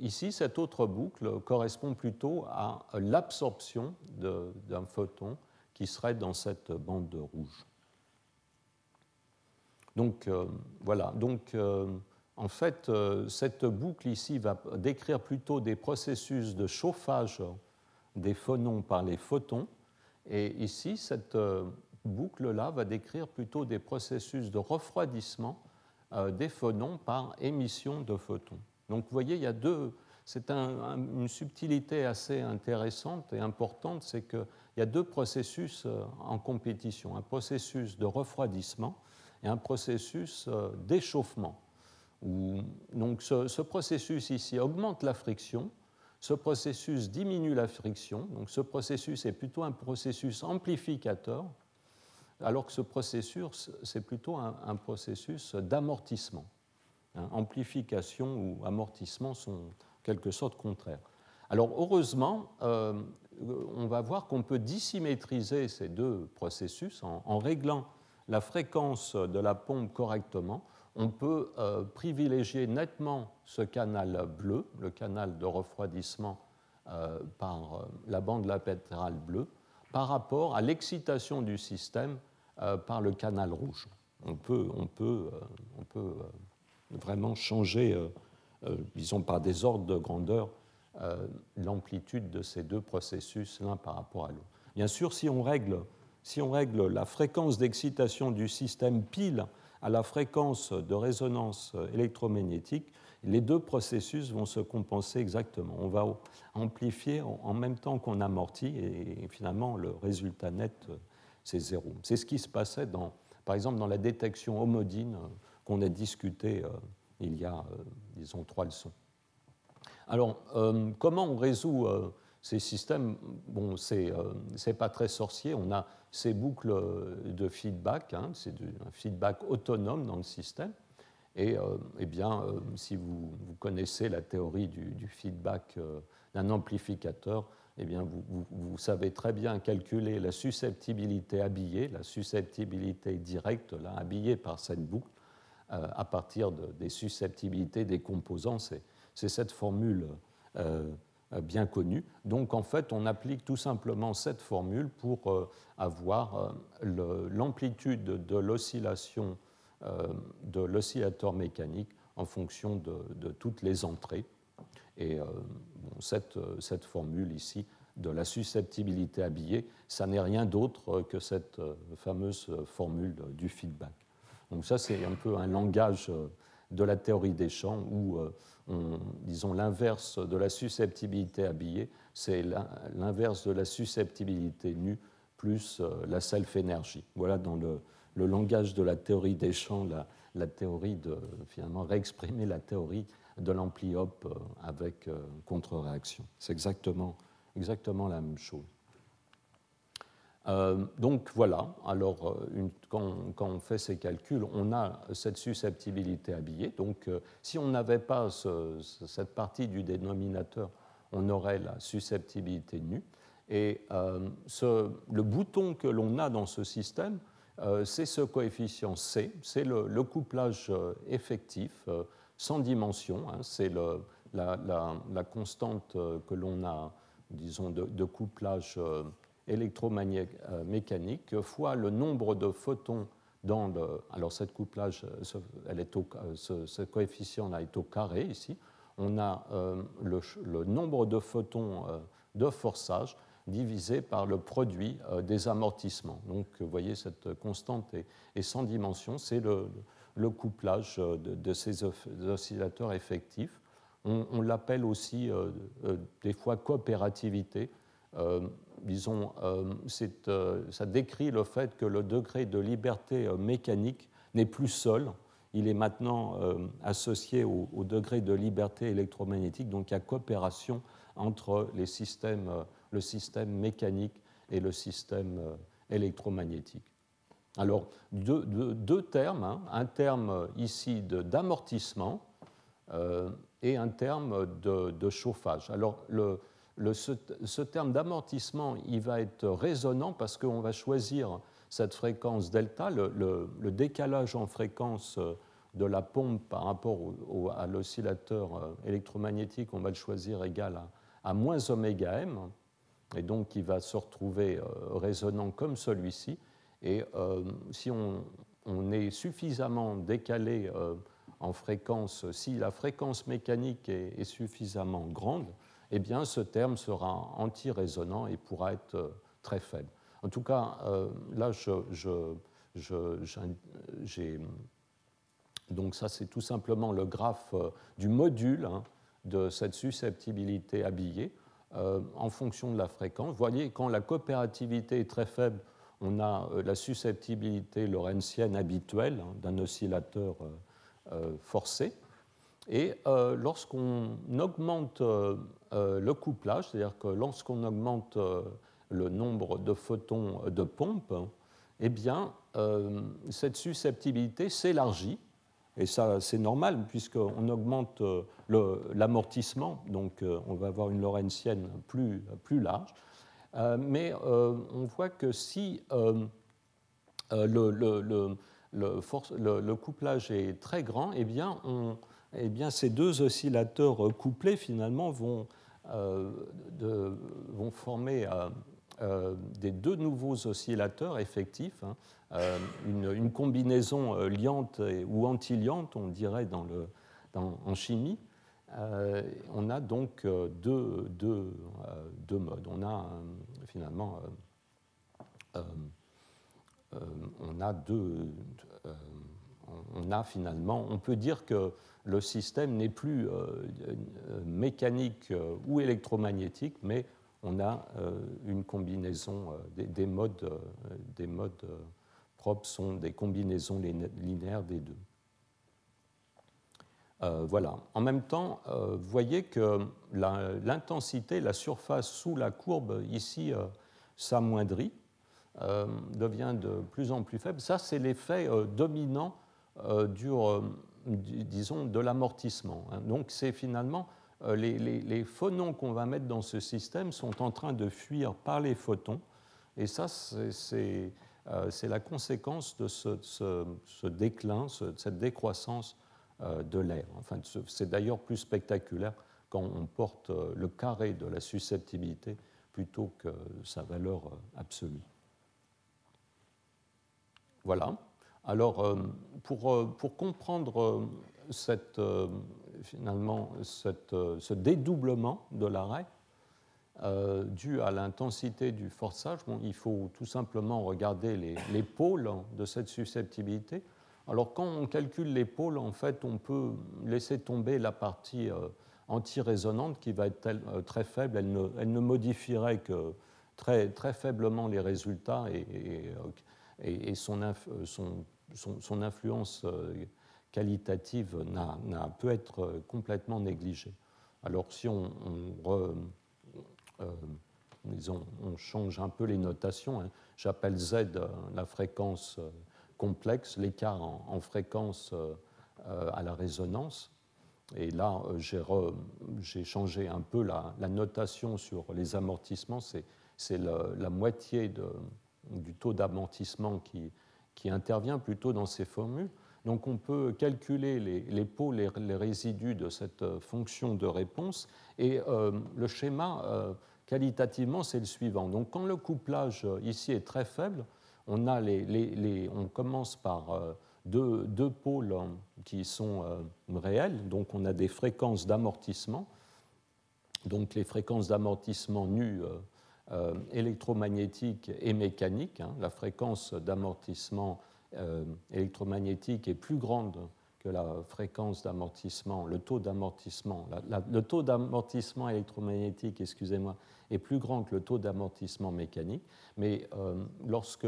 ici, cette autre boucle correspond plutôt à l'absorption d'un photon qui serait dans cette bande rouge. Donc voilà, donc en fait, euh, cette boucle ici va décrire plutôt des processus de chauffage des phonons par les photons. Et ici, cette euh, boucle-là va décrire plutôt des processus de refroidissement euh, des phonons par émission de photons. Donc vous voyez, il y a deux. C'est une subtilité assez intéressante et importante, c'est qu'il y a deux processus en compétition, un processus de refroidissement et un processus d'échauffement donc ce, processus ici augmente la friction, ce processus diminue la friction, donc ce processus est plutôt un processus amplificateur, alors que ce processus, c'est plutôt un, processus d'amortissement. Hein, amplification ou amortissement sont en quelque sorte contraires. Alors heureusement, euh, on va voir qu'on peut dissymétriser ces deux processus en réglant la fréquence de la pompe correctement on peut euh, privilégier nettement ce canal bleu, le canal de refroidissement euh, par euh, la bande latérale bleue, par rapport à l'excitation du système par le canal rouge. On peut, on peut, on peut vraiment changer, disons par des ordres de grandeur, l'amplitude de ces deux processus l'un par rapport à l'autre. Bien sûr, si on règle, si on règle la fréquence d'excitation du système pile à la fréquence de résonance électromagnétique, les deux processus vont se compenser exactement. On va amplifier en même temps qu'on amortit et finalement le résultat net, c'est zéro. C'est ce qui se passait, dans, par exemple, dans la détection homodine qu'on a discuté euh, il y a, euh, disons, trois leçons. Alors, euh, comment on résout ces systèmes, bon, c'est n'est pas très sorcier. On a ces boucles de feedback, hein, c'est un feedback autonome dans le système. Et euh, eh bien, euh, si vous, connaissez la théorie du, feedback euh, d'un amplificateur, eh bien, vous, vous, savez très bien calculer la susceptibilité habillée, la susceptibilité directe, là, habillée par cette boucle, à partir des susceptibilités des composants. Cette formule euh, bien connu. Donc en fait, on applique tout simplement cette formule pour euh, avoir euh, l'amplitude de l'oscillation de l'oscillateur mécanique en fonction de, toutes les entrées. Et cette, cette, formule ici de la susceptibilité habillée, ça n'est rien d'autre que cette fameuse formule du feedback. Donc ça, c'est un peu un langage de la théorie des champs où disons, l'inverse de la susceptibilité habillée, c'est l'inverse de la susceptibilité nue plus euh, la self-énergie. Voilà dans le, langage de la théorie des champs, la, théorie de finalement réexprimer la théorie de l'ampli-hop euh, avec euh, contre-réaction. C'est exactement, exactement la même chose. Euh, donc voilà, alors euh, quand, on fait ces calculs, on a cette susceptibilité habillée. Donc euh, si on n'avait pas cette partie du dénominateur, on aurait la susceptibilité nue. Et le bouton que l'on a dans ce système, c'est ce coefficient C, c'est le, couplage effectif sans dimension, hein. c'est la, la, constante que l'on a, disons, de, de couplage électromécanique fois le nombre de photons dans le. Alors, cette couplage, elle est au, ce, coefficient-là est au carré ici. On a euh, le, nombre de photons euh, de forçage divisé par le produit euh, des amortissements. Donc, vous voyez, cette constante est, sans dimension. C'est le, le, couplage de, ces oscillateurs effectifs. On l'appelle aussi des fois coopérativité disons, euh, euh, ça décrit le fait que le degré de liberté euh, mécanique n'est plus seul, il est maintenant associé au, degré de liberté électromagnétique, donc il y a coopération entre les systèmes, le système mécanique et le système électromagnétique. Alors, deux, termes, hein. un terme ici d'amortissement et un terme de, de, chauffage. Alors, le, ce, terme d'amortissement, il va être résonant parce qu'on va choisir cette fréquence delta, le, décalage en fréquence euh, de la pompe par rapport à l'oscillateur euh, électromagnétique, on va le choisir égal à, moins oméga m, et donc il va se retrouver euh, résonant comme celui-ci. Et si on, est suffisamment décalé en fréquence, si la fréquence mécanique est suffisamment grande, eh bien, ce terme sera anti-résonant et pourra être euh, très faible. En tout cas, euh, là. Donc, ça, c'est tout simplement le graphe euh, du module hein, de cette susceptibilité habillée en fonction de la fréquence. Vous voyez, quand la coopérativité est très faible, on a la susceptibilité lorentzienne habituelle hein, d'un oscillateur forcé. Et lorsqu'on augmente euh, le couplage, c'est-à-dire que lorsqu'on augmente euh, le nombre de photons de pompe, eh bien, euh, cette susceptibilité s'élargit. Et ça, c'est normal, puisqu'on augmente l'amortissement, donc on va avoir une lorentzienne plus, plus large. mais on voit que si le, le, couplage est très grand, eh bien, on, eh bien, ces deux oscillateurs couplés, finalement, vont euh, vont former euh, euh, des deux nouveaux oscillateurs effectifs, hein, une, combinaison liante ou antiliante, on dirait dans le, dans, en chimie. on a donc deux, deux, deux, modes. On a finalement on a deux, on a finalement, on peut dire que le système n'est plus euh, euh, mécanique euh, ou électromagnétique, mais on a une combinaison des, modes, des modes propres sont des combinaisons linéaires des deux. voilà. En même temps, vous voyez que l'intensité, la, surface sous la courbe ici s'amoindrit, devient de plus en plus faible. Ça, c'est l'effet dominant du disons, de l'amortissement. Hein. Donc c'est finalement euh, les, phonons qu'on va mettre dans ce système sont en train de fuir par les photons, et ça c'est euh, la conséquence de ce, déclin, cette décroissance euh, de l'air. Enfin, c'est d'ailleurs plus spectaculaire quand on porte le carré de la susceptibilité plutôt que sa valeur absolue. Voilà. Alors, euh, pour, euh, pour comprendre euh, cette, finalement ce dédoublement de l'arrêt dû à l'intensité du forçage, il faut tout simplement regarder les, les, pôles de cette susceptibilité. Alors, quand on calcule les pôles, en fait, on peut laisser tomber la partie anti-résonante qui va être très faible. Elle ne, elle ne, modifierait que très, très faiblement les résultats et, et son, son, influence euh, qualitative peut être euh, complètement négligée. Alors si on, euh, on, change un peu les notations, hein, j'appelle Z la fréquence complexe, l'écart en, fréquence à la résonance. Et là, j'ai changé un peu la, notation sur les amortissements. C'est la, moitié de, du taux d'amortissement qui, qui intervient plutôt dans ces formules. Donc on peut calculer les, les pots, les, résidus de cette euh, fonction de réponse. Et euh, le schéma, euh, qualitativement, c'est le suivant. Donc quand le couplage ici est très faible, on, a les, on commence par deux, deux, pôles qui sont réels. Donc on a des fréquences d'amortissement. Donc les fréquences d'amortissement nues euh, électromagnétique et mécanique. Hein. La fréquence d'amortissement euh, électromagnétique est plus grande que la fréquence d'amortissement, le taux d'amortissement. le taux d'amortissement électromagnétique, excusez-moi, est plus grand que le taux d'amortissement mécanique. Mais euh, lorsque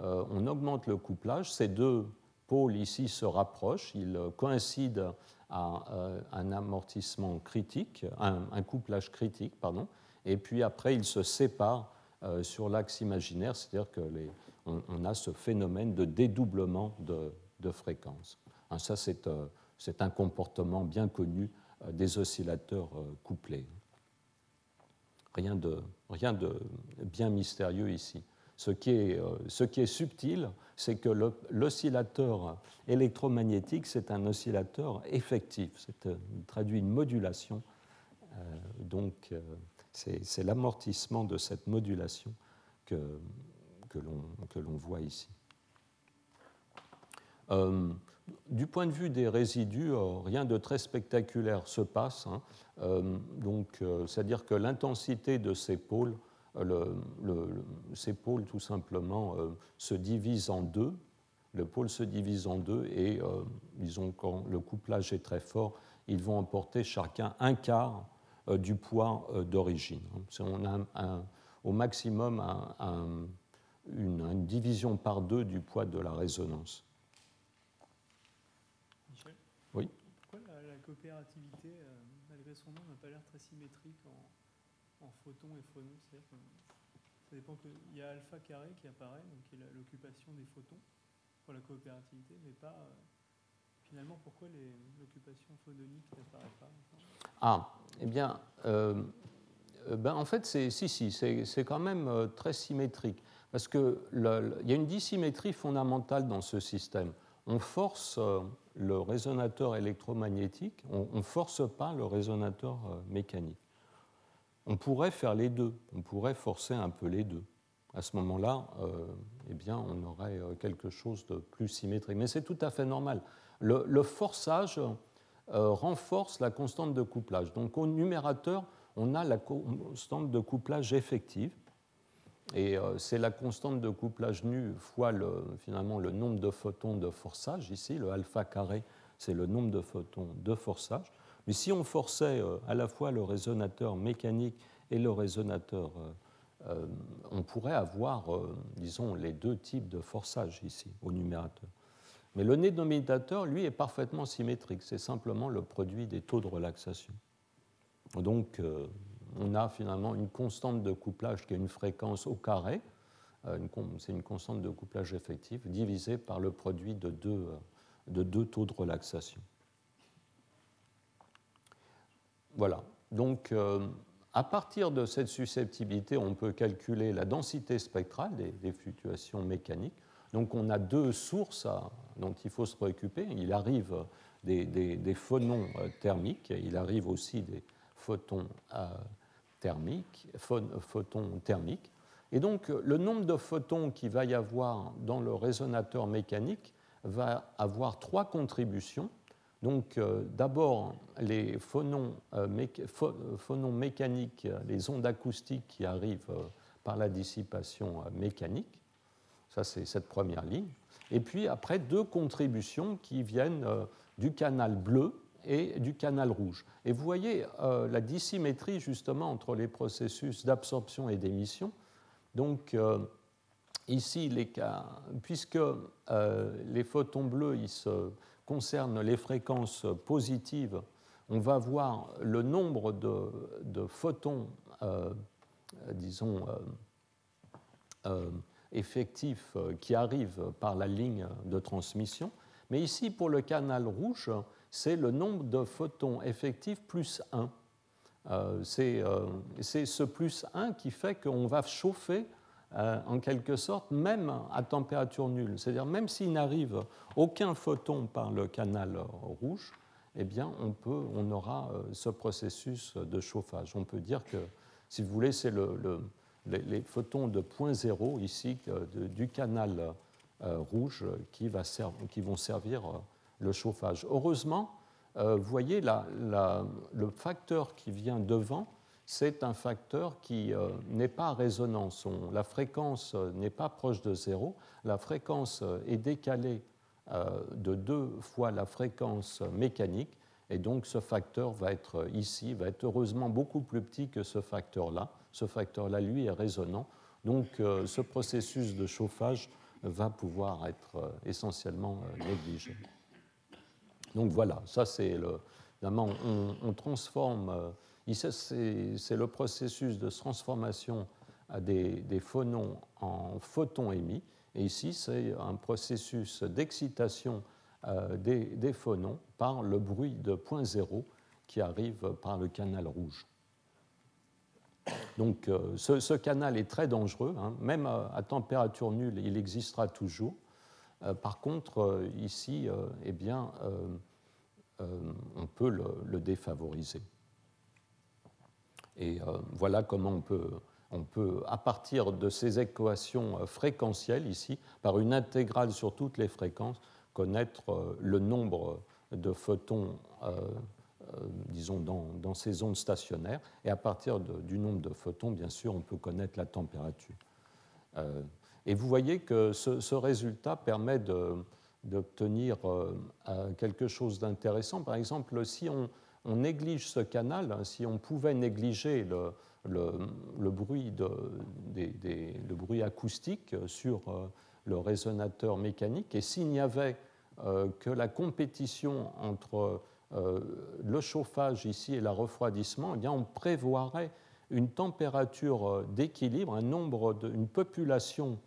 on augmente le couplage, ces deux pôles ici se rapprochent, ils coïncident à un amortissement critique, un couplage critique, pardon, et puis après ils se séparent euh, sur l'axe imaginaire, c'est-à-dire qu'on on a ce phénomène de dédoublement de, de fréquence. Hein, ça, euh, c'est un comportement bien connu euh, des oscillateurs couplés. Rien de, bien mystérieux ici. Ce qui est, ce qui est subtil, c'est que l'oscillateur électromagnétique, c'est un oscillateur effectif. C'est traduit une modulation. donc, c'est l'amortissement de cette modulation que, l'on voit ici. Euh, du point de vue des résidus, euh, rien de très spectaculaire se passe. Hein. Euh, c'est-à-dire que l'intensité de ces pôles, ces pôles tout simplement se divisent en deux. Le pôle se divise en deux et, disons, quand le couplage est très fort, ils vont emporter chacun un quart du poids d'origine. On a au maximum une, une division par deux du poids de la résonance. coopérativité, euh, malgré son nom, n'a pas l'air très symétrique en, photons et phonons? ça dépend qu'il y a alpha carré qui apparaît, donc qui est l'occupation des photons pour la coopérativité, mais pas. Euh, finalement, pourquoi l'occupation phononique n'apparaît pas Ah, eh bien, euh, ben en fait, c'est, si, si, c'est, quand même très symétrique. Parce qu'il y a une dissymétrie fondamentale dans ce système. On force le résonateur électromagnétique, on ne force pas le résonateur euh, mécanique. On pourrait faire les deux, on pourrait forcer un peu les deux. À ce moment-là, euh, eh bien, on aurait euh, quelque chose de plus symétrique. Mais c'est tout à fait normal. Le, forçage renforce la constante de couplage. Donc au numérateur, on a la constante de couplage effective. Et c'est la constante de couplage nu fois le, finalement le nombre de photons de forçage, ici, le alpha carré, c'est le nombre de photons de forçage. Mais si on forçait euh, à la fois le résonateur mécanique et le résonateur, euh, euh, on pourrait avoir, disons, les deux types de forçage ici, au numérateur. Mais le dénominateur, lui, est parfaitement symétrique. C'est simplement le produit des taux de relaxation. Donc, on a finalement une constante de couplage qui a une fréquence au carré, euh, c'est une constante de couplage effectif, divisée par le produit de deux, euh, taux de relaxation. Voilà. Donc, euh, à partir de cette susceptibilité, on peut calculer la densité spectrale des, fluctuations mécaniques. Donc, on a deux sources dont il faut se préoccuper. Il arrive des, phonons thermiques, il arrive aussi des photons thermique, photons thermiques. Et donc, le nombre de photons qu'il va y avoir dans le résonateur mécanique va avoir trois contributions. Donc, euh, d'abord, les phonons, euh, mécaniques, les ondes acoustiques qui arrivent euh, par la dissipation mécanique. Ça, c'est cette première ligne. Et puis, après, deux contributions qui viennent du canal bleu et du canal rouge. Et vous voyez euh, la dissymétrie justement entre les processus d'absorption et d'émission. Donc euh, ici, les cas, puisque euh, les photons bleus ils concernent les fréquences positives, on va voir le nombre de photons, disons, effectifs qui arrivent par la ligne de transmission. Mais ici, pour le canal rouge, c'est le nombre de photons effectifs plus 1. Euh, euh, c'est ce plus 1 qui fait qu'on va chauffer euh, en quelque sorte même à température nulle. C'est-à-dire même s'il n'arrive aucun photon par le canal rouge, eh bien on, peut, on aura ce processus de chauffage. On peut dire que, si vous voulez, c'est le, les, photons de point zéro ici du canal rouge qui, vont servir le chauffage. Heureusement, euh, vous voyez, le facteur qui vient devant, c'est un facteur qui euh, n'est pas à résonance. la fréquence euh, n'est pas proche de zéro. La fréquence est décalée de deux fois la fréquence mécanique. Et donc ce facteur va être ici, va être heureusement beaucoup plus petit que ce facteur-là. Ce facteur-là, lui, est résonant. Donc ce processus de chauffage va pouvoir être essentiellement négligé. Donc voilà, ça c'est le. On, on, transforme. Euh, c'est le processus de transformation des, phonons en photons émis. Et ici, c'est un processus d'excitation euh, des, des, phonons par le bruit de point zéro qui arrive par le canal rouge. Donc ce, canal est très dangereux, hein. même à, température nulle, il existera toujours. par contre, ici, eh bien, on peut le défavoriser. Et voilà comment on peut à partir de ces équations euh, fréquentielles ici, par une intégrale sur toutes les fréquences, connaître euh, le nombre de photons, euh, disons, dans, ces ondes stationnaires. Et à partir du nombre de photons, bien sûr, on peut connaître la température. et vous voyez que ce, résultat permet d'obtenir quelque chose d'intéressant. Par exemple, si on, on, néglige ce canal, hein, si on pouvait négliger le, le, bruit le, bruit acoustique sur euh, le résonateur mécanique. Et s'il n'y avait euh, que la compétition entre euh, le chauffage ici et le refroidissement, eh bien on prévoirait une température d'équilibre, un nombre, de, une population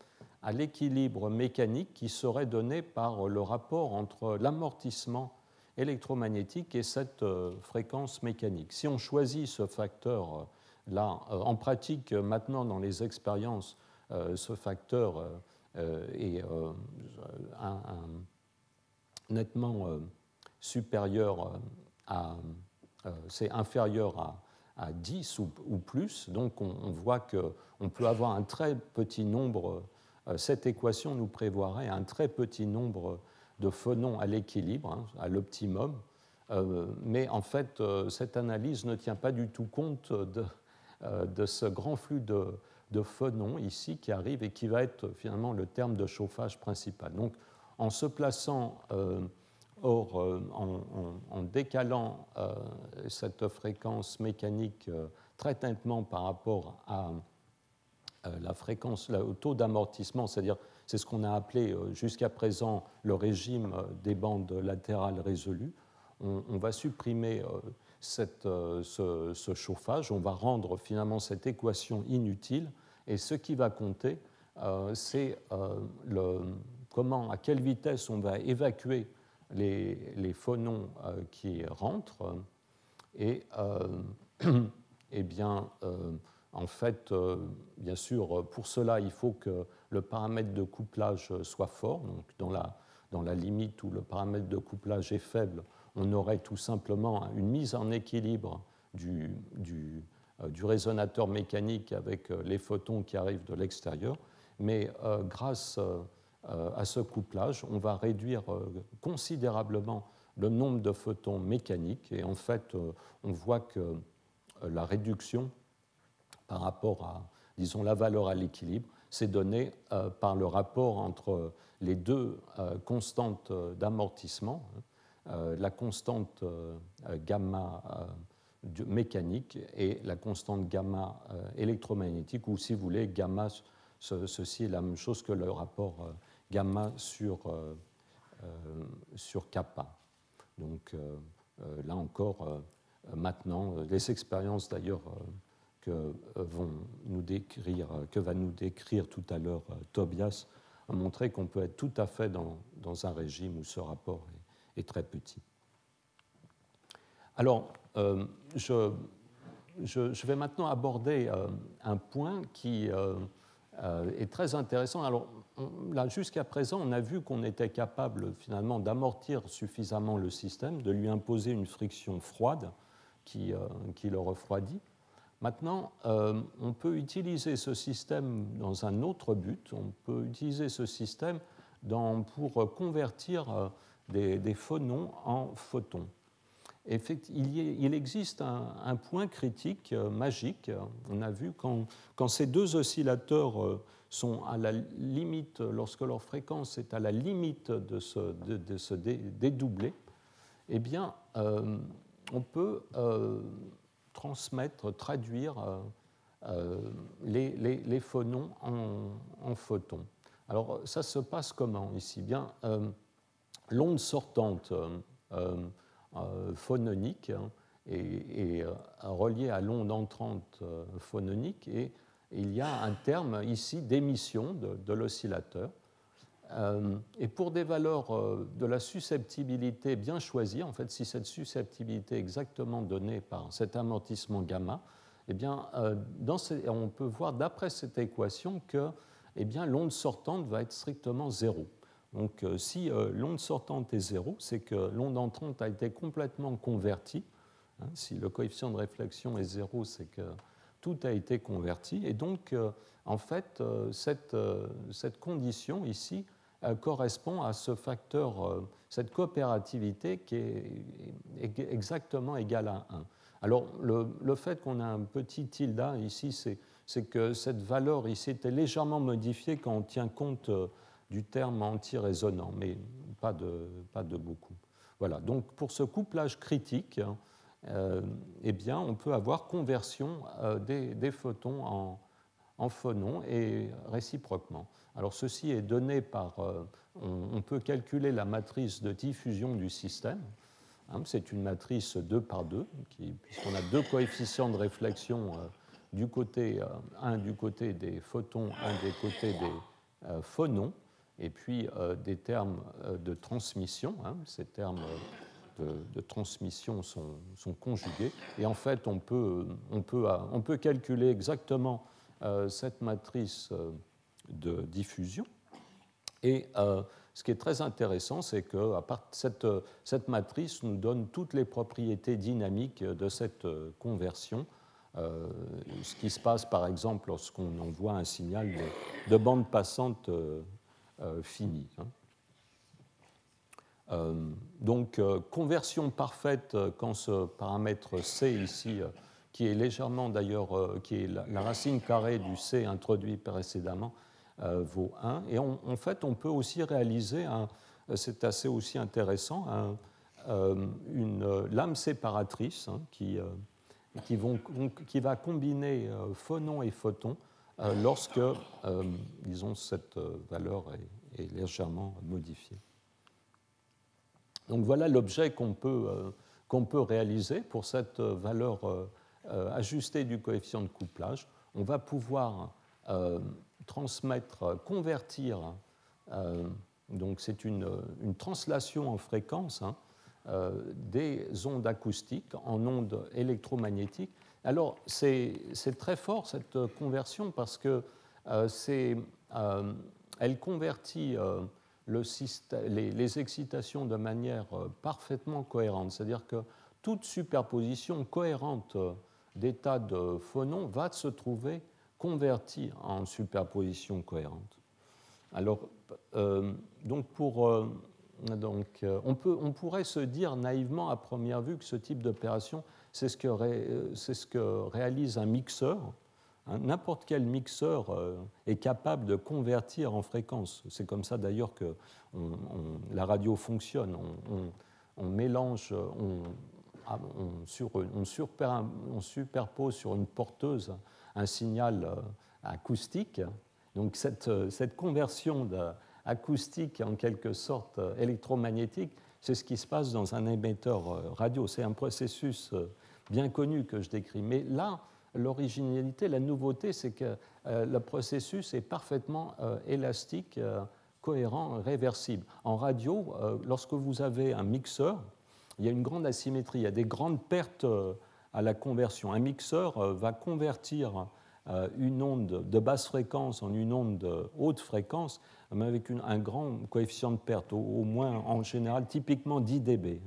à l'équilibre mécanique qui serait donnée par le rapport entre l'amortissement électromagnétique et cette fréquence mécanique. Si on choisit ce facteur Là, euh, en pratique, maintenant, dans les expériences, euh, ce facteur euh, est nettement supérieur à, c'est inférieur à, 10 ou, plus. Donc on, voit qu'on peut avoir un très petit nombre, cette équation nous prévoirait un très petit nombre de phonons à l'équilibre, hein, à l'optimum. mais en fait, cette analyse ne tient pas du tout compte de, euh, de ce grand flux de, de, phonons ici qui arrive et qui va être finalement le terme de chauffage principal. Donc, en se plaçant euh, Or, euh, en, décalant cette fréquence mécanique très nettement par rapport à la fréquence, au taux d'amortissement, c'est-à-dire c'est ce qu'on a appelé jusqu'à présent le régime des bandes latérales résolues, on, va supprimer euh, ce, chauffage, on va rendre finalement cette équation inutile. Et ce qui va compter, euh, c'est euh, comment, à quelle vitesse on va évacuer les, phonons qui rentrent. Et, eh bien, en fait, bien sûr, pour cela, il faut que le paramètre de couplage soit fort. Donc, dans la, dans la limite où le paramètre de couplage est faible, on aurait tout simplement une mise en équilibre du, euh, résonateur mécanique avec euh, les photons qui arrivent de l'extérieur. Mais euh, grâce à ce couplage, on va réduire considérablement le nombre de photons mécaniques. Et en fait, on voit que la réduction par rapport à, disons, la valeur à l'équilibre, c'est donné par le rapport entre les deux constantes d'amortissement, hein, euh, la constante euh, gamma euh, mécanique et la constante gamma électromagnétique, ou si vous voulez, gamma, ceci est la même chose que le rapport gamma sur, sur kappa. Donc là encore, maintenant, les expériences d'ailleurs que, vont nous décrire, que va nous décrire tout à l'heure Tobias ont montré qu'on peut être tout à fait dans, un régime où ce rapport est très petit. Alors, euh, je, vais maintenant aborder euh, un point qui euh, est très intéressant. Alors, jusqu'à présent, on a vu qu'on était capable finalement d'amortir suffisamment le système, de lui imposer une friction froide qui, qui le refroidit. Maintenant, on peut utiliser ce système dans un autre but. On peut utiliser ce système dans, pour convertir des, phonons en photons. Il, existe un, point critique euh, magique. On a vu quand, ces deux oscillateurs euh, sont à la limite, lorsque leur fréquence est à la limite de se, de, eh bien, euh, on peut transmettre, traduire les, phonons en, en, photons. Alors, ça se passe comment ici? Bien, l'onde sortante phononique hein, est, reliée à l'onde entrante phononique et il y a un terme ici d'émission de, l'oscillateur. et pour des valeurs de la susceptibilité bien choisies, en fait, si cette susceptibilité est exactement donnée par cet amortissement gamma, eh bien, on peut voir d'après cette équation que eh l'onde sortante va être strictement zéro. Donc si l'onde sortante est zéro, c'est que l'onde entrante a été complètement convertie. Hein, si le coefficient de réflexion est zéro, c'est que tout a été converti. Et donc, en fait, cette, cette condition ici euh, correspond à ce facteur, euh, cette coopérativité qui est exactement égale à 1. Alors, le, fait qu'on a un petit tilde ici, c'est que cette valeur ici était légèrement modifiée quand on tient compte euh, du terme anti-résonant, mais pas de, pas de beaucoup. Voilà, donc pour ce couplage critique, eh bien, on peut avoir conversion des, photons en, en phonons et réciproquement. Alors ceci est donné par, euh, on, peut calculer la matrice de diffusion du système. Hein, c'est une matrice 2 par 2, puisqu'on a deux coefficients de réflexion, euh, du côté, euh, un du côté des photons, un des côtés des phonons, et puis des termes de transmission. Hein, ces termes de, transmission sont, conjugués. Et en fait, on peut, on peut, on peut calculer exactement cette matrice de diffusion. Et euh, ce qui est très intéressant, c'est que cette, matrice nous donne toutes les propriétés dynamiques de cette euh, conversion. Euh, ce qui se passe par exemple lorsqu'on envoie un signal de, bande passante. Hein. donc, conversion parfaite quand ce paramètre C ici, qui est légèrement d'ailleurs, qui est la, racine carrée du C introduit précédemment, euh, vaut 1. Et en fait, on peut aussi réaliser, c'est assez aussi intéressant, euh, une lame séparatrice hein, euh, qui, va combiner phonon et photon lorsque, disons, cette valeur est, légèrement modifiée. Donc voilà l'objet qu'on peut, réaliser pour cette valeur ajustée du coefficient de couplage. On va pouvoir transmettre, convertir, euh, donc c'est une, translation en fréquence hein, euh, des ondes acoustiques en ondes électromagnétiques. Alors c'est très fort cette conversion parce que euh, euh elle convertit le les, excitations de manière parfaitement cohérente. C'est-à-dire que toute superposition cohérente d'états de phonons va se trouver converti en superposition cohérente. Alors, euh, donc euh, euh, on, peut, on, pourrait se dire naïvement à première vue que ce type d'opération, c'est ce, que c'est ce que réalise un mixeur. Hein, n'importe quel mixeur est capable de convertir en fréquence. C'est comme ça d'ailleurs que la radio fonctionne. On, mélange, ah, on, superpose sur une porteuse un signal euh, acoustique. Donc cette, euh, conversion acoustique en quelque sorte euh, électromagnétique, c'est ce qui se passe dans un émetteur radio. C'est un processus bien connu que je décris. Mais là, l'originalité, la nouveauté, c'est que le processus est parfaitement élastique, cohérent, réversible. En radio, lorsque vous avez un mixeur, il y a une grande asymétrie, il y a des grandes pertes à la conversion. Un mixeur euh, va convertir euh, une onde de basse fréquence en une onde de haute fréquence, mais avec un grand coefficient de perte, au, moins en général typiquement 10 dB.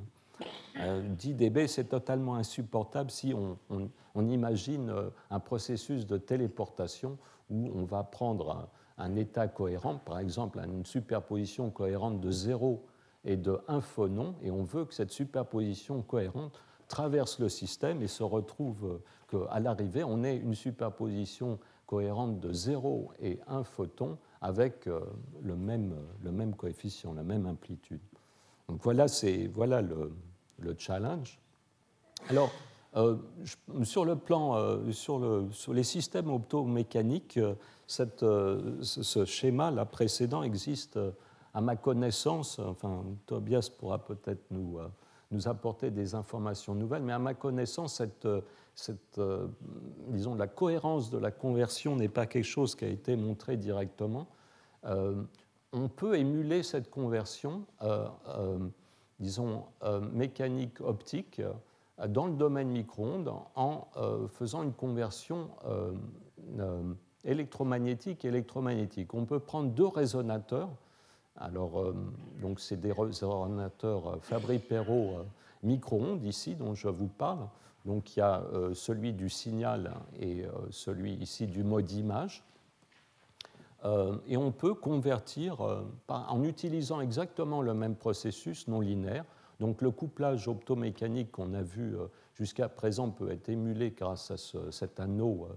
10 dB, c'est totalement insupportable si on, imagine euh, un processus de téléportation où on va prendre un, état cohérent, par exemple une superposition cohérente de 0 et de 1 phonon, et on veut que cette superposition cohérente traverse le système et se retrouve qu'à l'arrivée, on ait une superposition cohérente de 0 et 1 photon avec euh, le même, le même coefficient, la même amplitude. Donc voilà, voilà le, le, challenge. Alors, euh, sur le plan, euh, sur, le, sur, les systèmes optomécaniques, cette, ce schéma là précédent existe à ma connaissance. Enfin, Tobias pourra peut-être nous, nous apporter des informations nouvelles, mais à ma connaissance, cette, cette euh, disons, la cohérence de la conversion n'est pas quelque chose qui a été montré directement. Euh, on peut émuler cette conversion, euh, disons, mécanique optique, dans le domaine micro-ondes en faisant une conversion électromagnétique électromagnétique. On peut prendre deux résonateurs. Alors, donc c'est des résonateurs Fabry-Perot micro-ondes ici dont je vous parle. Donc il y a celui du signal et celui ici du mode image. Euh, et on peut convertir euh, en utilisant exactement le même processus non linéaire. Donc le couplage optomécanique qu'on a vu euh, jusqu'à présent peut être émulé grâce à ce, cet anneau,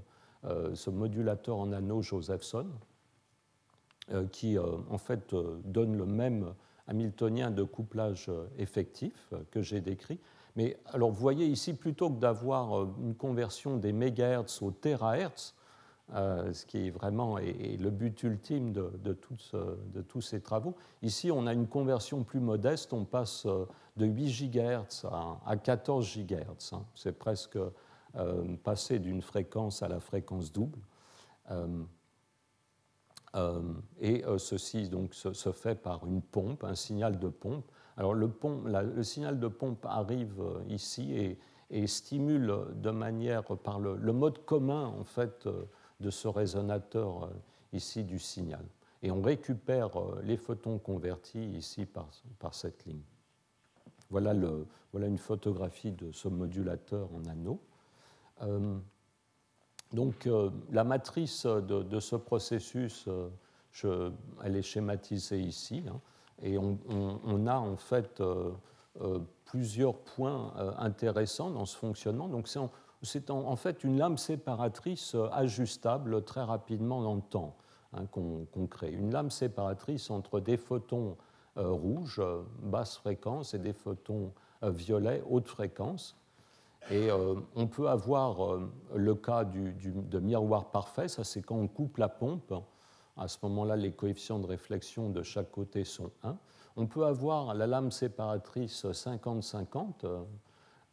ce modulateur en anneau Josephson, qui en fait donne le même hamiltonien de couplage effectif que j'ai décrit. Mais alors vous voyez ici, plutôt que d'avoir une conversion des mégahertz au terahertz, euh, ce qui est vraiment est, le but ultime de, tous ces travaux. Ici, on a une conversion plus modeste, on passe euh, de 8 GHz à, 14 GHz. Hein. C'est presque euh, passer d'une fréquence à la fréquence double. et ceci donc, se, fait par une pompe, un signal de pompe. Alors le, signal de pompe arrive ici et, stimule de manière par le mode commun en fait de ce résonateur euh, ici du signal. Et on récupère euh, les photons convertis ici par, par cette ligne. Voilà, le, voilà, une photographie de ce modulateur en anneau. Euh, donc la matrice de, ce processus, elle est schématisée ici, hein, et on, on, a en fait plusieurs points intéressants dans ce fonctionnement. Donc c'est c'est en, fait une lame séparatrice euh, ajustable très rapidement dans le temps hein, qu'on crée. Une lame séparatrice entre des photons euh, rouges, euh, basse fréquence, et des photons violets, haute fréquence. Et on peut avoir le cas du, de miroir parfait, ça c'est quand on coupe la pompe. À ce moment-là, les coefficients de réflexion de chaque côté sont 1. On peut avoir la lame séparatrice 50-50,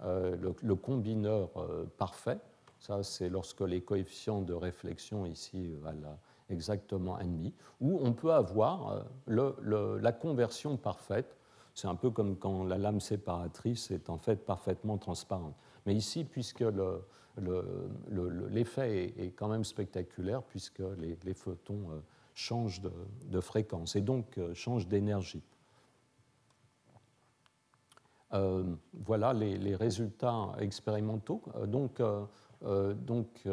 euh, le, combineur euh, parfait. Ça, c'est lorsque les coefficients de réflexion ici valent exactement 1,5. Ou on peut avoir euh, la conversion parfaite. C'est un peu comme quand la lame séparatrice est en fait parfaitement transparente. Mais ici, puisque l'effet est, quand même spectaculaire, puisque les, photons changent de, fréquence et donc changent d'énergie. Euh, voilà les, résultats expérimentaux. Euh, donc, euh, donc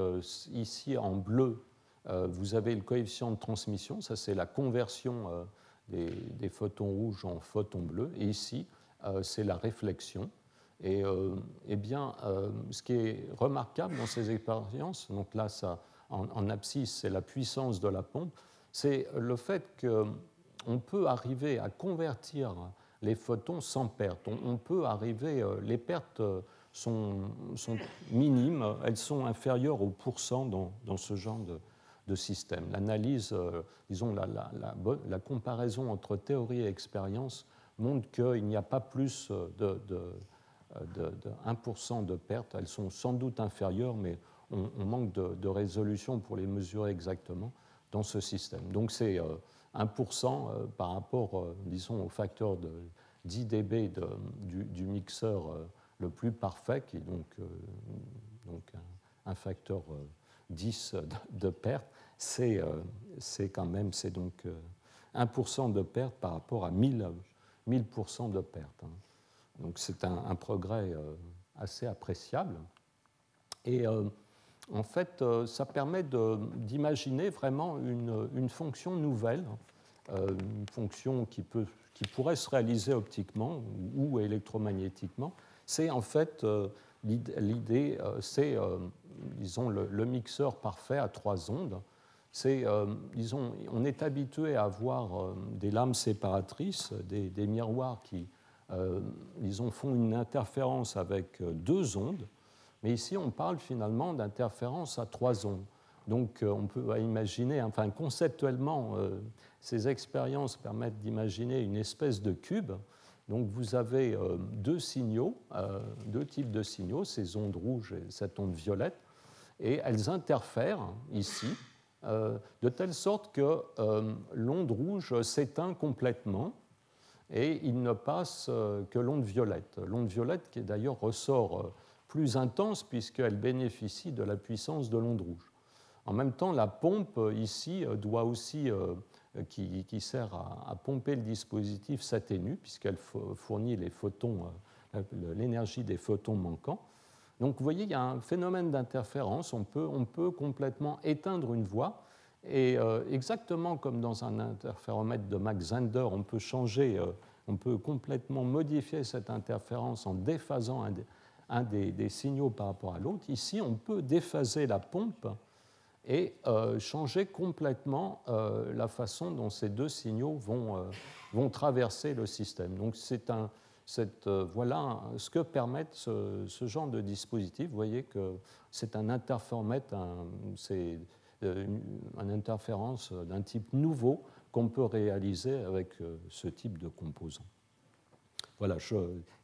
ici en bleu, vous avez le coefficient de transmission, ça c'est la conversion des, photons rouges en photons bleus, et ici c'est la réflexion. Et eh bien, ce qui est remarquable dans ces expériences, donc là ça, en, en abscisse c'est la puissance de la pompe, c'est le fait qu'on peut arriver à convertir les photons sans perte. On, peut arriver, euh, les pertes euh, sont, minimes, elles sont inférieures au pourcent dans, ce genre de, système. L'analyse, euh, disons, la, la, comparaison entre théorie et expérience montre qu'il n'y a pas plus de, de, 1% de pertes. Elles sont sans doute inférieures, mais on, manque de, résolution pour les mesurer exactement dans ce système. Donc c'est 1% euh, par rapport, euh, disons, au facteur de 10 dB du, mixeur euh, le plus parfait, qui est donc, donc un, facteur 10 de, perte, c'est quand même c'est donc 1% de perte par rapport à 1000, 1000% de perte. Hein. Donc c'est un, progrès assez appréciable. Et en fait, euh, ça permet d'imaginer vraiment une, fonction nouvelle, euh, une fonction qui, pourrait se réaliser optiquement ou, électromagnétiquement. C'est en fait euh, l'idée, c'est disons le, mixeur parfait à trois ondes. C'est, disons, on est habitué à avoir des lames séparatrices, des, des miroirs qui, disons, font une interférence avec deux ondes. Mais ici, on parle finalement d'interférence à trois ondes. Donc, euh, on peut imaginer, enfin, conceptuellement, euh, ces expériences permettent d'imaginer une espèce de cube. Donc, vous avez euh, deux signaux, deux types de signaux, ces ondes rouges et cette onde violette, et elles interfèrent ici, de telle sorte que l'onde rouge s'éteint complètement et il ne passe que l'onde violette. L'onde violette qui d'ailleurs ressort plus intense puisqu'elle bénéficie de la puissance de l'onde rouge. En même temps, la pompe ici doit aussi, qui, sert à, pomper le dispositif, s'atténue puisqu'elle fournit les photons, l'énergie des photons manquants. Donc vous voyez, il y a un phénomène d'interférence. On peut, on peut complètement éteindre une voie. Et euh, exactement comme dans un interféromètre de Max Zender, on peut changer, euh, on peut complètement modifier cette interférence en déphasant un, des, signaux par rapport à l'autre. Ici, on peut déphaser la pompe et euh, changer complètement la façon dont ces deux signaux vont, vont traverser le système. Donc c'est un, euh, voilà ce que permettent ce, genre de dispositif. Vous voyez que c'est un c'est euh, une, interférence d'un type nouveau qu'on peut réaliser avec euh, ce type de composant. Voilà,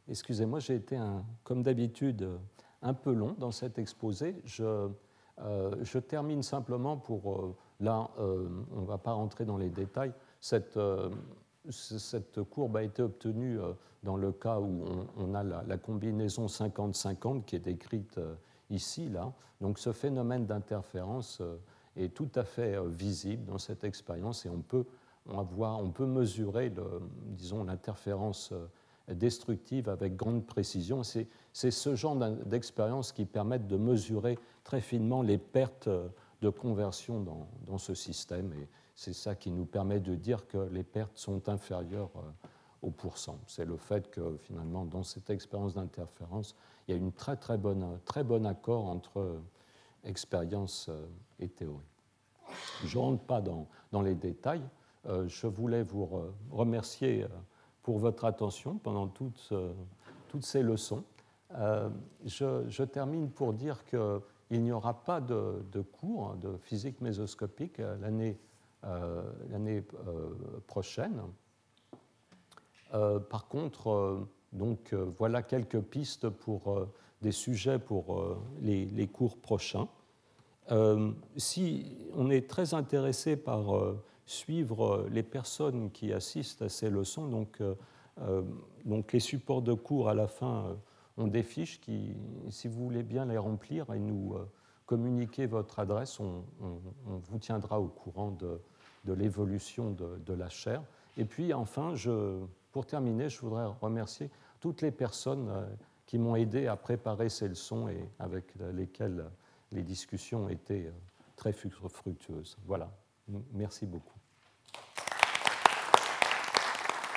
excusez-moi, j'ai été, comme d'habitude, un peu long dans cet exposé. Je, je termine simplement pour, là, on ne va pas rentrer dans les détails, cette, courbe a été obtenue euh, dans le cas où on, a la, combinaison 50-50 qui est décrite euh, ici. Là. Donc ce phénomène d'interférence euh, est tout à fait visible dans cette expérience et on peut, on peut mesurer disons, l'interférence destructive avec grande précision. C'est ce genre d'expérience qui permettent de mesurer très finement les pertes de conversion dans, dans ce système. Et c'est ça qui nous permet de dire que les pertes sont inférieures euh, au pourcent. C'est le fait que finalement, dans cette expérience d'interférence, il y a une très très bonne, très bon accord entre euh, expérience euh, et théorie. Je ne rentre pas dans, dans, les détails. Je voulais vous remercier pour votre attention pendant toutes, toutes ces leçons. Je, je termine pour dire qu'il n'y aura pas de, de, cours de physique mésoscopique l'année euh, l'année euh, prochaine. Euh, par contre, donc, voilà quelques pistes pour des sujets pour les, cours prochains. si on est très intéressé par suivre les personnes qui assistent à ces leçons, donc, donc les supports de cours à la fin ont des fiches qui, si vous voulez bien les remplir et nous communiquer votre adresse, on, vous tiendra au courant de, l'évolution de, la chaire. Et puis enfin, pour terminer, je voudrais remercier toutes les personnes euh, qui m'ont aidé à préparer ces leçons et avec lesquelles les discussions étaient euh, très fructueuses. Voilà, merci beaucoup.